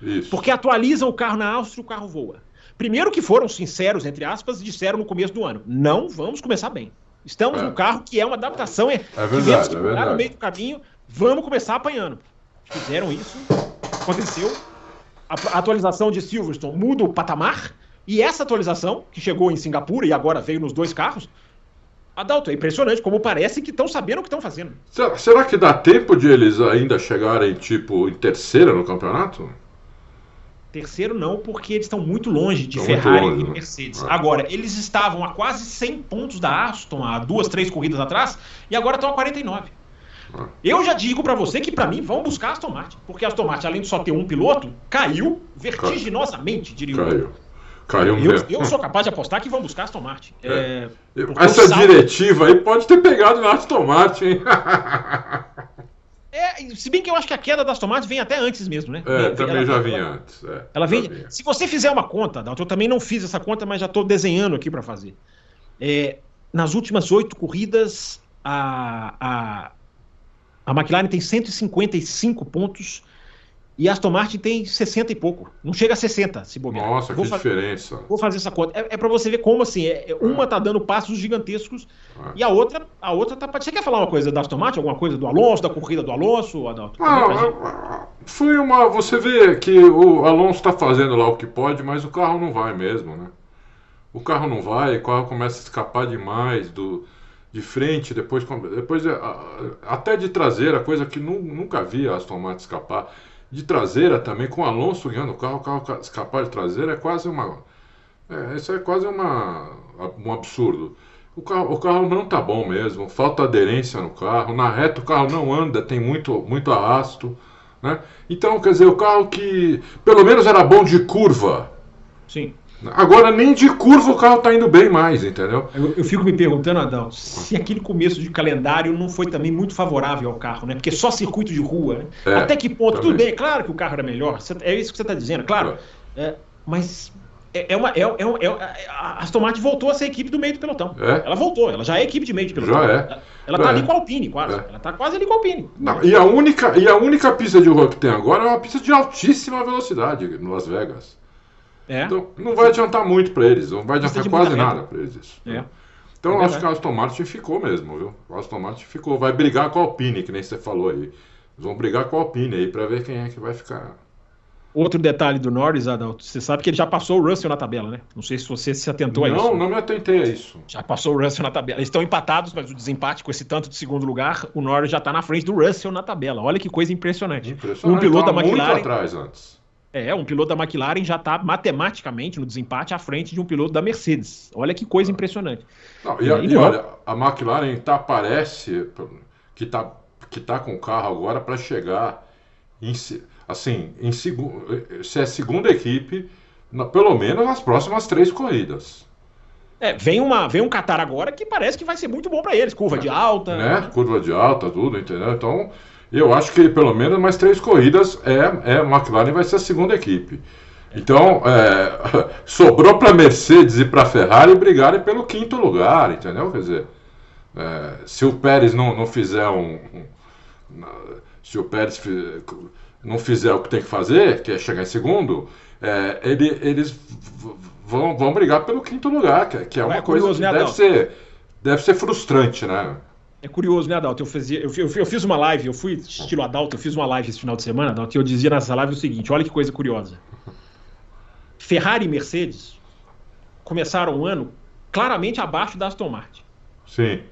Isso. Porque atualizam o carro na Áustria, o carro voa. Primeiro que foram sinceros, entre aspas, e disseram no começo do ano: não vamos começar bem. Estamos É. no carro que é uma adaptação, é, verdade, tivemos que é verdade. no meio do caminho, vamos começar apanhando. Fizeram isso, aconteceu. A atualização de Silverstone muda o patamar, e essa atualização, que chegou em Singapura e agora veio nos dois carros, Adalto, é impressionante como parece que estão sabendo o que estão fazendo. Será, será que dá tempo de eles ainda chegarem, tipo, em terceira no campeonato? Terceiro não, porque eles estão muito longe de muito Ferrari longe, e né? Mercedes. É. Agora, eles estavam a quase 100 pontos da Aston há duas, três corridas atrás e agora estão a 49. É. Eu já digo pra você que pra mim vão buscar a Aston Martin, porque a Aston Martin, além de só ter um piloto, caiu vertiginosamente, diria eu. Caiu. Caiu Eu, mesmo. eu sou capaz de apostar que vão buscar a Aston Martin. É, porque Essa saldo- diretiva aí pode ter pegado na Aston Martin, hein? É, se bem que eu acho que a queda da Aston Martin vem até antes mesmo, né? É, Vem- também ela- já ela- vinha antes. é, Ela vem. vinha. Se você fizer uma conta, Dalton, eu também não fiz essa conta, mas já estou desenhando aqui para fazer. É, nas últimas oito corridas, a, a, a McLaren tem 155 pontos e a Aston Martin tem 60 e pouco. Não chega a 60, se bobear. Nossa, Vou que fa- diferença. Vou fazer essa conta. É, é para você ver como assim, é, é- uma tá dando passos gigantescos Ah. e a outra, a outra tá. Você quer falar uma coisa da Aston Martin, alguma coisa do Alonso, da corrida do Alonso, Adalto? Pra gente. Ah, foi uma. Você vê que o Alonso está fazendo lá o que pode, mas o carro não vai mesmo, né? O carro não vai, o carro começa a escapar demais do de frente, depois, depois é, até de traseira, coisa que nu- nunca vi a Aston Martin escapar. De traseira também, com o Alonso guiando o carro, o carro ca- escapar de traseira é quase uma. É, isso é quase uma, um absurdo. O carro, o carro não tá bom mesmo, falta aderência no carro, na reta o carro não anda, tem muito, muito arrasto. Né? Então, quer dizer, o carro que pelo menos era bom de curva. Sim. Agora nem de curva o carro tá indo bem mais, entendeu? Eu, eu fico me perguntando, Adão, se aquele começo de calendário não foi também muito favorável ao carro, né? Porque só circuito de rua, né? É, Até que ponto? também. Tudo bem, é claro que o carro era melhor, cê- é isso que você está dizendo, claro. É, mas é, é uma. É, é, um- é, a Aston Martin voltou a ser a equipe do meio do pelotão. É. Ela voltou, ela já é equipe de meio de pelotão. Já é. Ela, tá é. ali com a Alpine, quase. É. Ela tá quase ali com a Alpine. Não, e, a única, e a única pista de rua que tem agora é uma pista de altíssima velocidade em Las Vegas. É. Então não vai adiantar muito para eles, não vai adiantar quase nada para eles isso. É. Então É eu acho que a Aston Martin ficou mesmo, viu? A Aston Martin ficou, vai brigar com a Alpine, que nem você falou aí. Eles vão brigar com a Alpine aí para ver quem é que vai ficar. Outro detalhe do Norris, Adalto, você sabe que ele já passou o Russell na tabela, né? Não sei se você se atentou a isso. Não, não me atentei a isso. Já passou o Russell na tabela. Eles estão empatados, mas o desempate com esse tanto de segundo lugar, o Norris já está na frente do Russell na tabela. Olha que coisa impressionante. Impressionante. Um piloto da McLaren. muito atrás antes. É, um piloto da McLaren já está matematicamente no desempate à frente de um piloto da Mercedes. Olha que coisa impressionante. Não, e, a- E olha, a McLaren tá, parece que tá, que tá com o carro agora para chegar em, assim, em segundo, se é segunda equipe, na- pelo menos nas próximas três corridas. É, vem, uma, vem um Qatar agora que parece que vai ser muito bom para eles. Curva de alta. Né? Curva de alta, tudo, entendeu? Então, eu acho que pelo menos mais três corridas é, é a McLaren vai ser a segunda equipe. Então, é, sobrou para Mercedes e para Ferrari brigarem pelo quinto lugar, entendeu? Quer dizer, é, se o Pérez não, não fizer um, um- se o Pérez não fizer o que tem que fazer, que é chegar em segundo, é, ele- eles vão, vão brigar pelo quinto lugar, que, é- que é uma É coisa curioso, que né, deve ser, deve ser frustrante, né? É curioso, né, Adalto? Eu, fazia, eu, eu, eu fiz uma live, eu fui estilo Adalto, eu fiz uma live esse final de semana, Adalto, e eu dizia nessa live o seguinte: olha que coisa curiosa. Ferrari e Mercedes começaram o ano claramente abaixo da Aston Martin. Sim,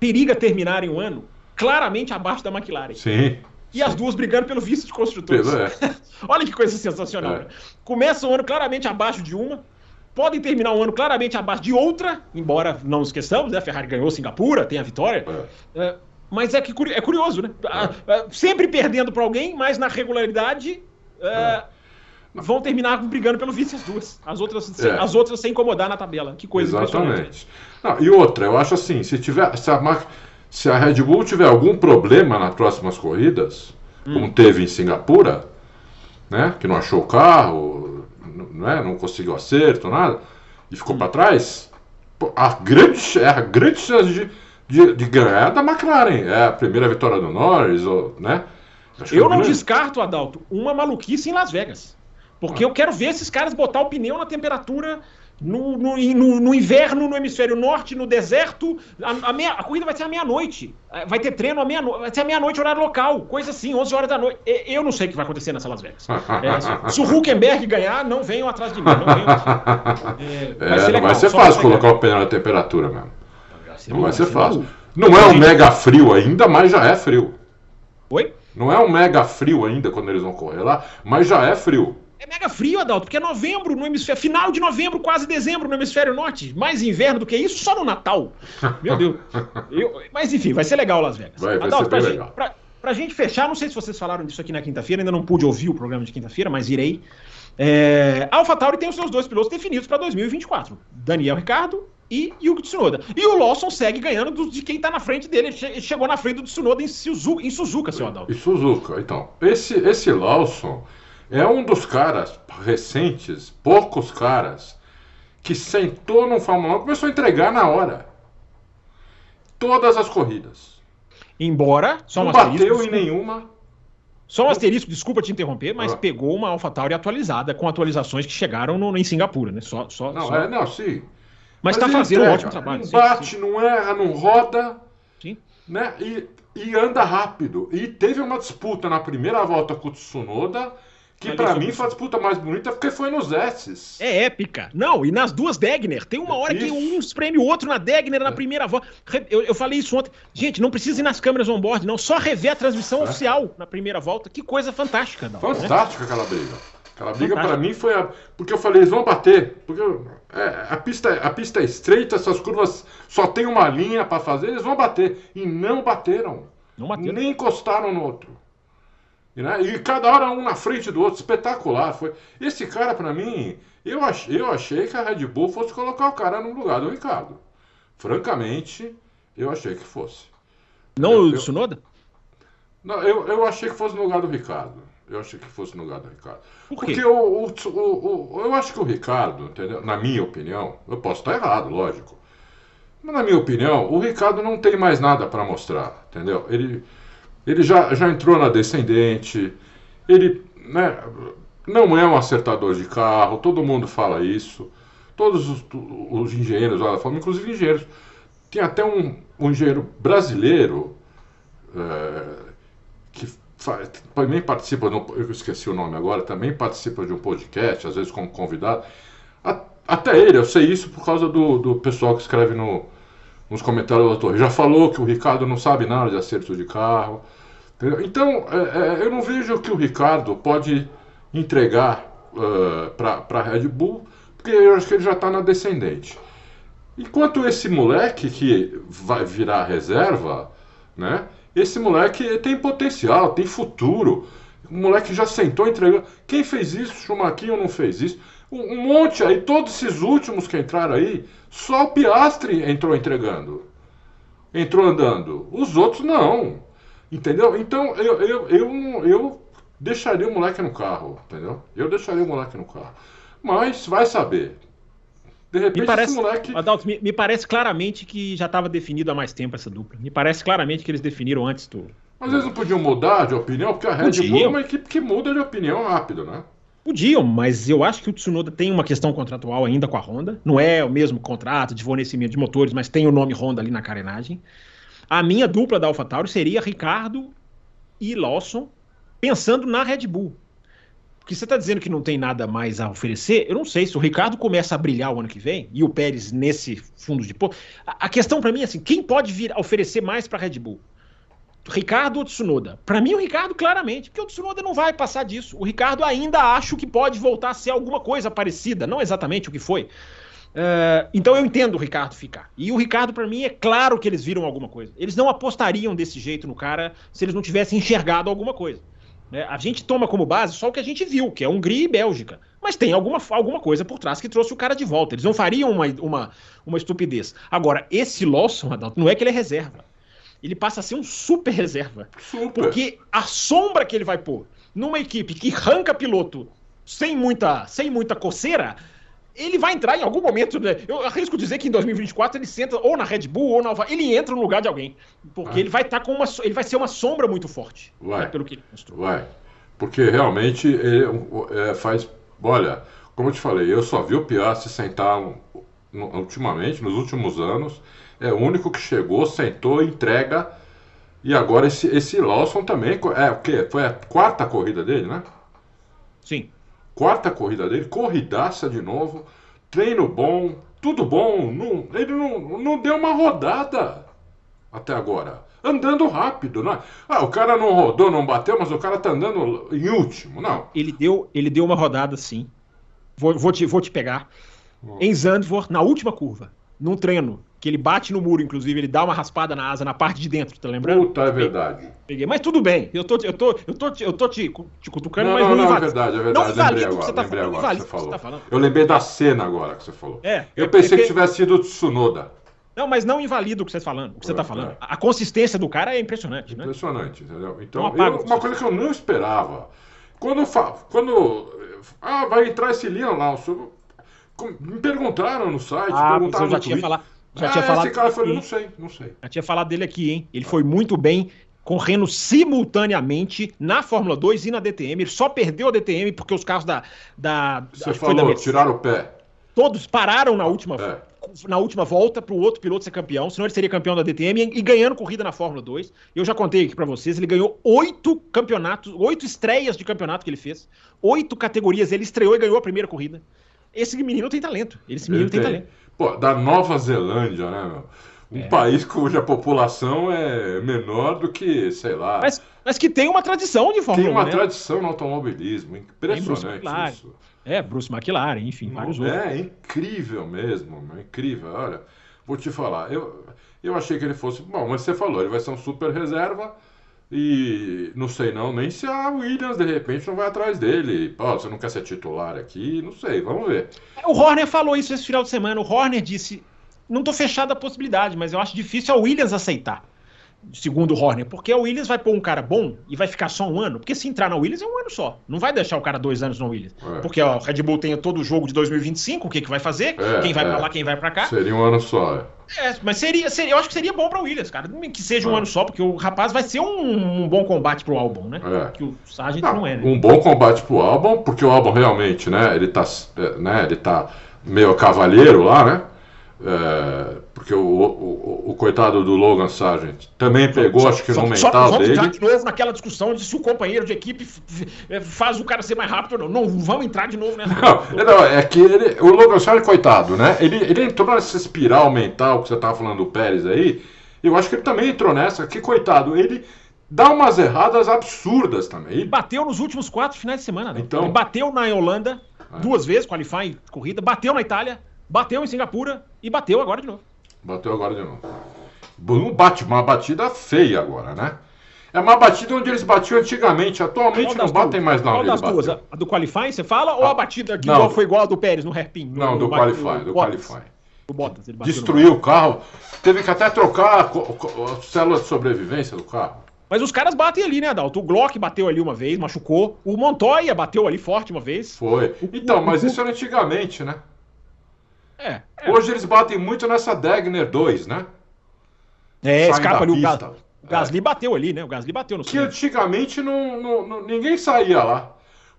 Periga terminarem o ano claramente abaixo da McLaren. sim. E as duas brigando pelo vice de construtores. É. Olha que coisa sensacional. É. Começa o ano claramente abaixo de uma, podem terminar o ano claramente abaixo de outra, embora não esqueçamos, né? A Ferrari ganhou Singapura, tem a vitória. É. É, mas é, que, é curioso, né? Ah, sempre perdendo para alguém, mas na regularidade é, vão terminar brigando pelo vice as duas. As outras, sem, É. as outras sem incomodar na tabela. Que coisa. Exatamente. Não, e outra, eu acho assim, se tiver, se a, Ma- se a Red Bull tiver algum problema nas próximas corridas, Hum. como teve em Singapura, né, que não achou o carro, né, não conseguiu acerto, nada, e ficou para trás, a grande, a grande chance de, de, de ganhar é da McLaren, é a primeira vitória do Norris, ou, né? Acho é Eu não grande. descarto, Adalto, uma maluquice em Las Vegas. Porque eu quero ver esses caras botar o pneu na temperatura no, no, no, no, inverno, no hemisfério norte, no deserto, a, a, meia, a corrida vai ser à meia-noite. É, vai ter treino à meia-noite, vai ser à meia-noite, horário local, coisa assim, 11 horas da noite. Eu não sei o que vai acontecer nessa Las Vegas. É, se o Huckenberg ganhar, não venham atrás de mim. Não, venham, é, vai, ser legal, vai ser fácil colocar o pneu na temperatura mesmo. Não vai ser fácil. Não é um mega frio ainda, mas já é frio. Oi? Não é um mega frio ainda quando eles vão correr lá, mas já é frio. É mega frio, Adalto, porque é novembro no hemisfério. Final de novembro, quase dezembro no hemisfério norte. Mais inverno do que isso, só no Natal. Meu Deus. Eu, mas enfim, vai ser legal Las Vegas. Vai, vai Adalto, pra, gente, pra, pra, gente fechar, não sei se vocês falaram disso aqui na quinta-feira, ainda não pude ouvir o programa de quinta-feira, mas irei. É, a AlphaTauri tem os seus dois pilotos definidos para 2024. Daniel Ricardo e Yuki Tsunoda. E o Lawson segue ganhando do, de quem está na frente dele. Ele chegou na frente do Tsunoda em Suzuka, em Suzuka seu Adalto. Em Suzuka, então. Esse, esse Lawson é um dos caras recentes, poucos caras, que sentou no Fórmula 1 e começou a entregar na hora. Todas as corridas. Embora, só Não bateu em nenhuma. Só um asterisco, desculpa te interromper, mas ah. pegou uma AlphaTauri atualizada com atualizações que chegaram no, em Singapura, né? Só, só, não, só... É, não, sim. Mas está fazendo entrega, um ótimo trabalho. Não bate, sim. não erra, não roda. Sim. Né? E, e anda rápido. E teve uma disputa na primeira volta com o Tsunoda que para mim foi a disputa mais bonita porque foi nos S's. É épica. Não, e nas duas Degner. Tem uma hora isso. que um espreme o outro na Degner na é. primeira volta. Eu, eu, falei isso ontem. Gente, não precisa ir nas câmeras on-board, não. Só rever a transmissão é. oficial na primeira volta. Que coisa fantástica. Não, Fantástica né? aquela briga. Aquela briga para mim foi a... Porque eu falei, eles vão bater. Porque é, a, pista, a pista é estreita, essas curvas só tem uma linha para fazer, eles vão bater. E não bateram. Não bateram. Nem encostaram no outro. E, né? e cada hora um na frente do outro, espetacular. Foi. Esse cara, para mim, eu, ach, eu achei que a Red Bull fosse colocar o cara no lugar do Ricardo. Francamente, eu achei que fosse. Não eu, o Tsunoda? Não, eu, eu achei que fosse no lugar do Ricardo. Eu achei que fosse no lugar do Ricardo. Por Porque o, o, o, o, eu acho que o Ricardo, entendeu? na minha opinião, eu posso estar errado, lógico. Mas na minha opinião, o Ricardo não tem mais nada para mostrar, entendeu? Ele, ele já, já entrou na descendente, ele né, não é um acertador de carro, todo mundo fala isso, todos os, os engenheiros falam, inclusive engenheiros. Tem até um, um engenheiro brasileiro é, que faz, também participa, eu esqueci o nome agora, também participa de um podcast, às vezes como convidado. A, até ele, eu sei isso por causa do, do pessoal que escreve no, nos comentários da torre. Já falou que o Ricardo não sabe nada de acerto de carro. Então, é, é, eu não vejo que o Ricardo pode entregar uh, para a Red Bull, porque eu acho que ele já está na descendente. Enquanto esse moleque que vai virar reserva, né? Esse moleque tem potencial, tem futuro. O moleque já sentou entregando. Quem fez isso? Chumaquinho não fez isso. Um, um monte aí, todos esses últimos que entraram aí, só o Piastre entrou entregando. Entrou andando. Os outros não. Entendeu? Então eu, eu, eu, eu deixaria o moleque no carro, entendeu? Eu deixaria o moleque no carro. Mas vai saber. De repente, me parece, esse moleque. Adalto, me, me parece claramente que já estava definido há mais tempo essa dupla. Me parece claramente que eles definiram antes do. Mas eles não podiam mudar de opinião, porque a Red Bull é uma equipe que muda de opinião rápido, né? Podiam, mas eu acho que o Tsunoda tem uma questão contratual ainda com a Honda. Não é o mesmo contrato de fornecimento de motores, mas tem o nome Honda ali na carenagem. A minha dupla da AlphaTauri seria Ricardo e Lawson, pensando na Red Bull. Porque você está dizendo que não tem nada mais a oferecer, eu não sei se o Ricardo começa a brilhar o ano que vem e o Pérez nesse fundo de pôr. A, questão para mim é assim: quem pode vir oferecer mais para a Red Bull? Ricardo ou Tsunoda? Para mim, o Ricardo, claramente, porque o Tsunoda não vai passar disso. O Ricardo ainda acho que pode voltar a ser alguma coisa parecida, não exatamente o que foi, Uh, então eu entendo o Ricardo ficar. E o Ricardo, para mim, é claro que eles viram alguma coisa. Eles não apostariam desse jeito no cara se eles não tivessem enxergado alguma coisa. É, a gente toma como base só o que a gente viu, que é Hungria e Bélgica. Mas tem alguma, alguma coisa por trás que trouxe o cara de volta. Eles não fariam uma, uma, uma estupidez. Agora, esse Lawson, Adalto, não é que ele é reserva. Ele passa a ser um super reserva. Super. Porque a sombra que ele vai pôr numa equipe que arranca piloto sem muita, sem muita coceira ele vai entrar em algum momento. Né? Eu arrisco dizer que em 2024 ele senta ou na Red Bull ou na Ele entra no lugar de alguém. Porque ah. ele vai estar tá com uma. Ele vai ser uma sombra muito forte. Vai. Né, pelo que ele mostrou. Vai. Porque realmente ele, é, faz Olha, como eu te falei, eu só vi o Piastri sentar no, ultimamente, nos últimos anos. É o único que chegou, sentou, entrega. E agora esse, esse Lawson também. É o quê? Foi a quarta corrida dele, né? Sim. Quarta corrida dele, corridaça de novo, treino bom, tudo bom. Não, ele não, não deu uma rodada até agora. Andando rápido, não é? Ah, o cara não rodou, não bateu, mas o cara tá andando em último, não. Ele deu, ele deu uma rodada sim. Vou, vou, te, vou te pegar. Hum. Em Zandvoort, na última curva, num treino, que ele bate no muro, inclusive, ele dá uma raspada na asa, na parte de dentro, tá lembrando? Puta, é verdade. Peguei. Mas tudo bem, eu tô, eu tô, eu tô, eu tô te, te cutucando, não, mas não, não, não é verdade, é verdade. Não lembrei agora, você tá lembrei falando, agora que você falou. Tá falando. Eu lembrei da cena agora que você falou. É. Eu é, pensei é, que tivesse sido o Tsunoda. Não, mas não invalida o que você está falando. O que você tá É, falando. é. A consistência do cara é impressionante, né? Impressionante, entendeu? Então, eu- uma coisa que eu não esperava. Quando, fa- quando ah, vai entrar esse Liam Lawson, com- me perguntaram no site, Ah, perguntaram eu já no tinha Twitter. falado. Já ah, tinha falado. esse cara, aqui, não sei, não sei. já tinha falado dele aqui, hein? Ele foi muito bem correndo simultaneamente na Fórmula 2 e na DTM. Ele só perdeu a DTM porque os carros da. da Você foi da falou, Mercedes. tiraram o pé. Todos pararam na última, É. na última volta para o outro piloto ser campeão, senão ele seria campeão da DTM e, ganhando corrida na Fórmula 2. Eu já contei aqui para vocês, ele ganhou oito campeonatos, oito estreias de campeonato que ele fez, oito categorias, ele estreou e ganhou a primeira corrida. Esse menino tem talento, esse menino Ele tem, tem. talento. Pô, da Nova Zelândia, né, meu? Um É. país cuja população é menor do que, sei lá. Mas, mas que tem uma tradição de tem Fórmula 1, uma né? tradição no automobilismo. Bruce Impressionante McLaren, isso. É, Bruce McLaren, enfim, vários outros. É incrível mesmo, é incrível. Olha, vou te falar, eu, eu achei que ele fosse. Bom, mas você falou, ele vai ser um super reserva. E não sei não, nem se a Williams de repente não vai atrás dele. Pô, você não quer ser titular aqui? Não sei, vamos ver. O Horner falou isso esse final de semana. O Horner disse: não tô fechado a possibilidade, mas eu acho difícil a Williams aceitar. Segundo o Horner, porque a Williams vai pôr um cara bom e vai ficar só um ano. Porque se entrar na Williams é um ano só. Não vai deixar o cara dois anos na Williams. É. Porque ó, o Red Bull tem todo o jogo de 2025, o que, que vai fazer? É, quem vai é. pra lá, quem vai pra cá. Seria um ano só. é. É, mas seria, seria- eu acho que seria bom pra Williams, cara. Que seja um É. ano só, porque o rapaz vai ser um, um bom combate pro Albon, né? É. Que o Sargent Não, não, é, né? Um bom combate pro Albon, porque o Albon realmente, né, ele tá, né, ele tá meio cavalheiro lá, né? É, porque o, o, o- coitado do Logan Sargent também pegou, acho que no Só- só mental vamos entrar dele. de novo naquela discussão de se o companheiro de equipe f- faz o cara ser mais rápido ou não. Não vamos entrar de novo nessa. Não, não, é que ele, o Logan Sargent, coitado, né? Ele, ele entrou nessa espiral mental que você tava falando do Pérez aí. Eu acho que ele também entrou nessa, que coitado, ele dá umas erradas absurdas também. Ele- bateu nos últimos quatro finais de semana. né? Então. Ele bateu na Holanda É. duas vezes, qualifying, corrida, bateu na Itália, bateu em Singapura e bateu agora de novo. Bateu agora de novo. Um bate, uma batida feia agora, né? É uma batida onde eles batiam antigamente. Atualmente não batem duas? mais não Qual das duas? A do qualifying, você fala? ou a batida que Não. foi igual a do Pérez no hairpin? No- Não, do no do qualifying. O Bottas, ele bateu no Destruiu o carro. Teve que até trocar a célula de sobrevivência do carro. Mas os caras batem ali, né, Adalto? O Glock bateu ali uma vez, machucou. O Montoya bateu ali forte uma vez. Foi. Então, mas isso era antigamente, né? É. É, Hoje eles batem muito nessa Degner 2, né? é Saem escapa da ali o pista. Gas... O Gasly bateu ali, né? O Gasly bateu no Que centro. antigamente não, não- não- ninguém saía lá.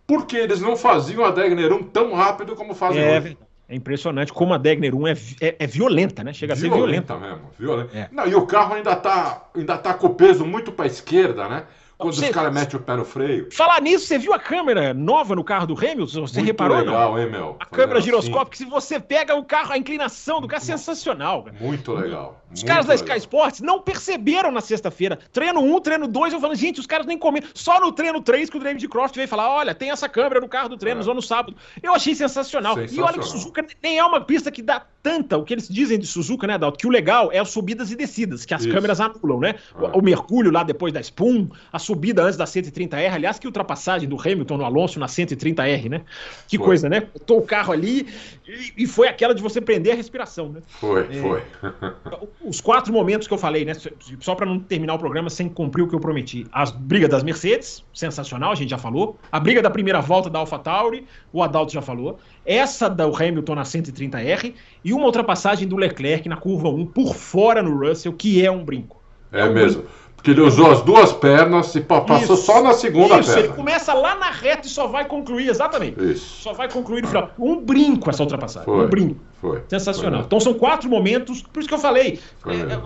Porque eles não faziam a Degner 1 tão rápido como fazem É hoje. É impressionante como a Degner 1 é, é, é violenta, né? Chega a ser violenta. mesmo, violenta. É. Não, e o carro ainda tá, ainda tá com o peso muito pra esquerda, né? Quando Você- os caras metem o pé no freio. Falar nisso, você viu a câmera nova no carro do Hamilton? Você muito reparou não? legal, hein, meu? A Fazendo câmera assim. giroscópica, se você pega o carro, a inclinação do carro é sensacional. cara. Muito legal. Os muito caras da legal. Sky Sports não perceberam na sexta-feira. Treino 1, treino 2, eu falando, gente, os caras nem comeram. Só no treino 3 que o David Croft veio falar: olha, tem essa câmera no carro do treino, É. só no sábado. Eu achei sensacional. E olha que Sensacional. Suzuka nem é uma pista que dá tanta, o que eles dizem de Suzuka, né, Dalton? Que o legal é as subidas e descidas, que as Isso. câmeras anulam, né? É. O, mergulho lá depois da Spoon, a subida antes da 130R, aliás, que ultrapassagem do Hamilton no Alonso na 130R, né? Que Foi. coisa, né? Botou o carro ali e, e foi aquela de você prender a respiração, né? Foi, É. foi. Os quatro momentos que eu falei, né? Só para não terminar o programa sem cumprir o que eu prometi. A briga das Mercedes, sensacional, a gente já falou. A briga da primeira volta da AlphaTauri, o Adalto já falou. Essa do Hamilton na 130R e uma ultrapassagem do Leclerc na curva 1 por fora no Russell, que é um brinco. É mesmo. Porque ele usou as duas pernas e pa- passou Isso. só na segunda Isso, ele perna. começa lá na reta e só vai concluir, exatamente. Isso. Só vai concluir no final. Um brinco essa ultrapassagem. Foi. Um brinco. Foi. Sensacional. Foi. Então são quatro momentos, por isso que eu falei. É, é,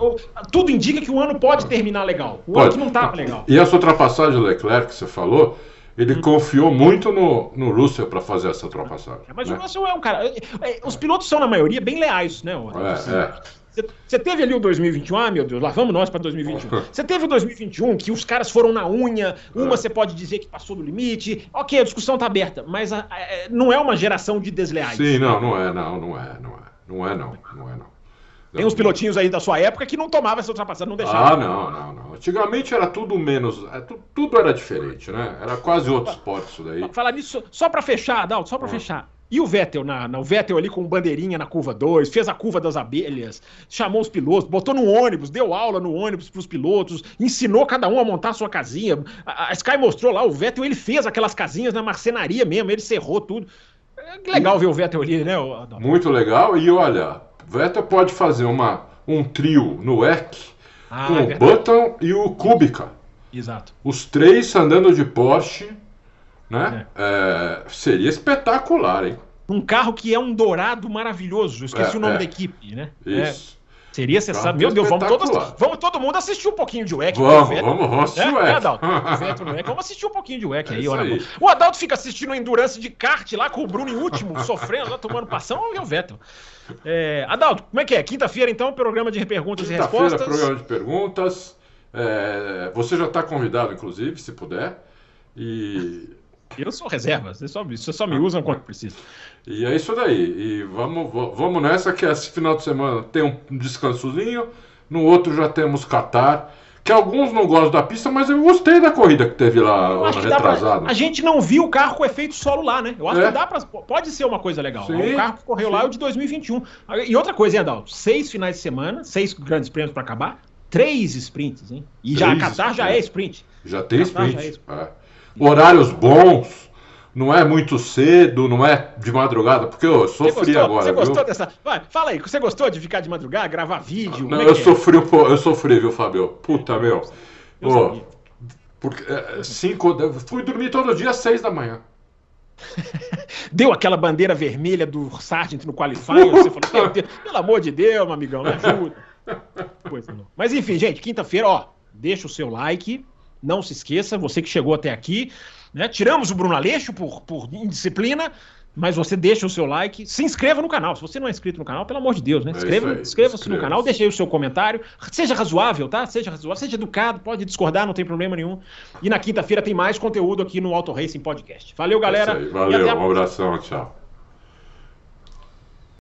tudo indica que o ano pode terminar legal. O Pode. outro não tava legal. E essa ultrapassagem do Leclerc que você falou, ele confiou muito no, no Russell para fazer essa ultrapassagem. É, Mas né? o Russell é um cara. é, Os pilotos são, na maioria, bem leais, né? É, é. Você- teve ali o 2021, ah, meu Deus, lá vamos nós para 2021. Você teve o 2021 que os caras foram na unha, uma É. você pode dizer que passou do limite, ok, a discussão tá aberta, mas a- a- é, não é uma geração de desleais. Sim, não, não é, não, não é, não é. Não é, não, não é, não. Tem uns pilotinhos aí da sua época que não tomavam essa ultrapassagem, não deixavam. Ah, não, não, não. Antigamente era tudo menos. é, tu- tudo era diferente, né? Era quase outro esporte isso daí. Falar nisso, só pra fechar, Adalto, só pra fechar. E o Vettel, na, na- o Vettel ali com bandeirinha na curva 2, fez a curva das abelhas, chamou os pilotos, botou no ônibus, deu aula no ônibus pros pilotos, ensinou cada um a montar a sua casinha. A, a Sky mostrou lá, o Vettel ele fez aquelas casinhas na marcenaria mesmo, ele cerrou tudo. É legal ver o Vettel ali, né, o- Adalto? Muito legal. E olha, Vettel pode fazer uma, um trio no WEC Ah, com é o. Button e o Kubica. Exato. Os três andando de Porsche, né? É, seria espetacular, hein? Um carro que é um dourado maravilhoso. Esqueci É, o nome é. da equipe, né? É, Isso. seria sensacional. Carro Meu Deus, vamos todos, vamos todo mundo assistir um pouquinho de WEC. Vamos, Vettel- vamos, vamos assistir É, o é, WEC. Adalto. O Vettel no WEC. Vamos assistir um pouquinho de WEC É aí, aí. O Adalto fica assistindo a endurance de kart lá com o Bruno em último, sofrendo, lá tomando passão, e o Vettel. É, Adalto, como é que é? Quinta-feira, então, programa de perguntas e Quinta-feira, respostas. programa de perguntas. É, você já está convidado, inclusive, se puder. E, Eu sou reserva, vocês só, vocês só me usam quando precisa. e é isso daí. E vamos, va- vamos nessa, que esse final de semana tem um descansozinho. No outro já temos Qatar. Que alguns não gostam da pista, mas eu gostei da corrida que teve lá Eu ano pra, a gente não viu o carro com efeito solo lá, né? Eu acho É. que dá pra. Pode ser uma coisa legal. Sim, o carro que correu sim. lá é o de 2021. E outra coisa, hein, Adalto? Seis finais de semana, seis grandes prêmios pra acabar, três sprints, hein? E já a Três Qatar já é sprint. Já tem Qatar já sprint. é é. Horários bons. Não é muito cedo, não é de madrugada, porque eu Você sofri gostou, agora, você viu? gostou dessa. Vai, fala aí, você gostou de ficar de madrugada, gravar vídeo? Não, é eu é? sofri, pouco- eu sofri, viu, Fabio? Puta, meu. Eu porque, é, cinco, eu fui dormir todo dia às seis da manhã. Deu aquela bandeira vermelha do Sargent no qualifying, você falou, pelo amor de Deus, meu amigão, me ajuda. Pois não. Mas enfim, gente, quinta-feira, ó, deixa o seu like, não se esqueça, você que chegou até aqui, né? Tiramos o Bruno Aleixo por, por indisciplina, mas você deixa o seu like, se inscreva no canal. Se você não é inscrito no canal, pelo amor de Deus, né? É Inscreva- aí, Inscreva-se no canal, deixe aí o seu comentário. Seja razoável, tá? Seja razoável, seja educado, pode discordar, não tem problema nenhum. E na quinta-feira tem mais conteúdo aqui no Auto Racing Podcast. Valeu, galera. É aí. e Valeu, um abração, tchau.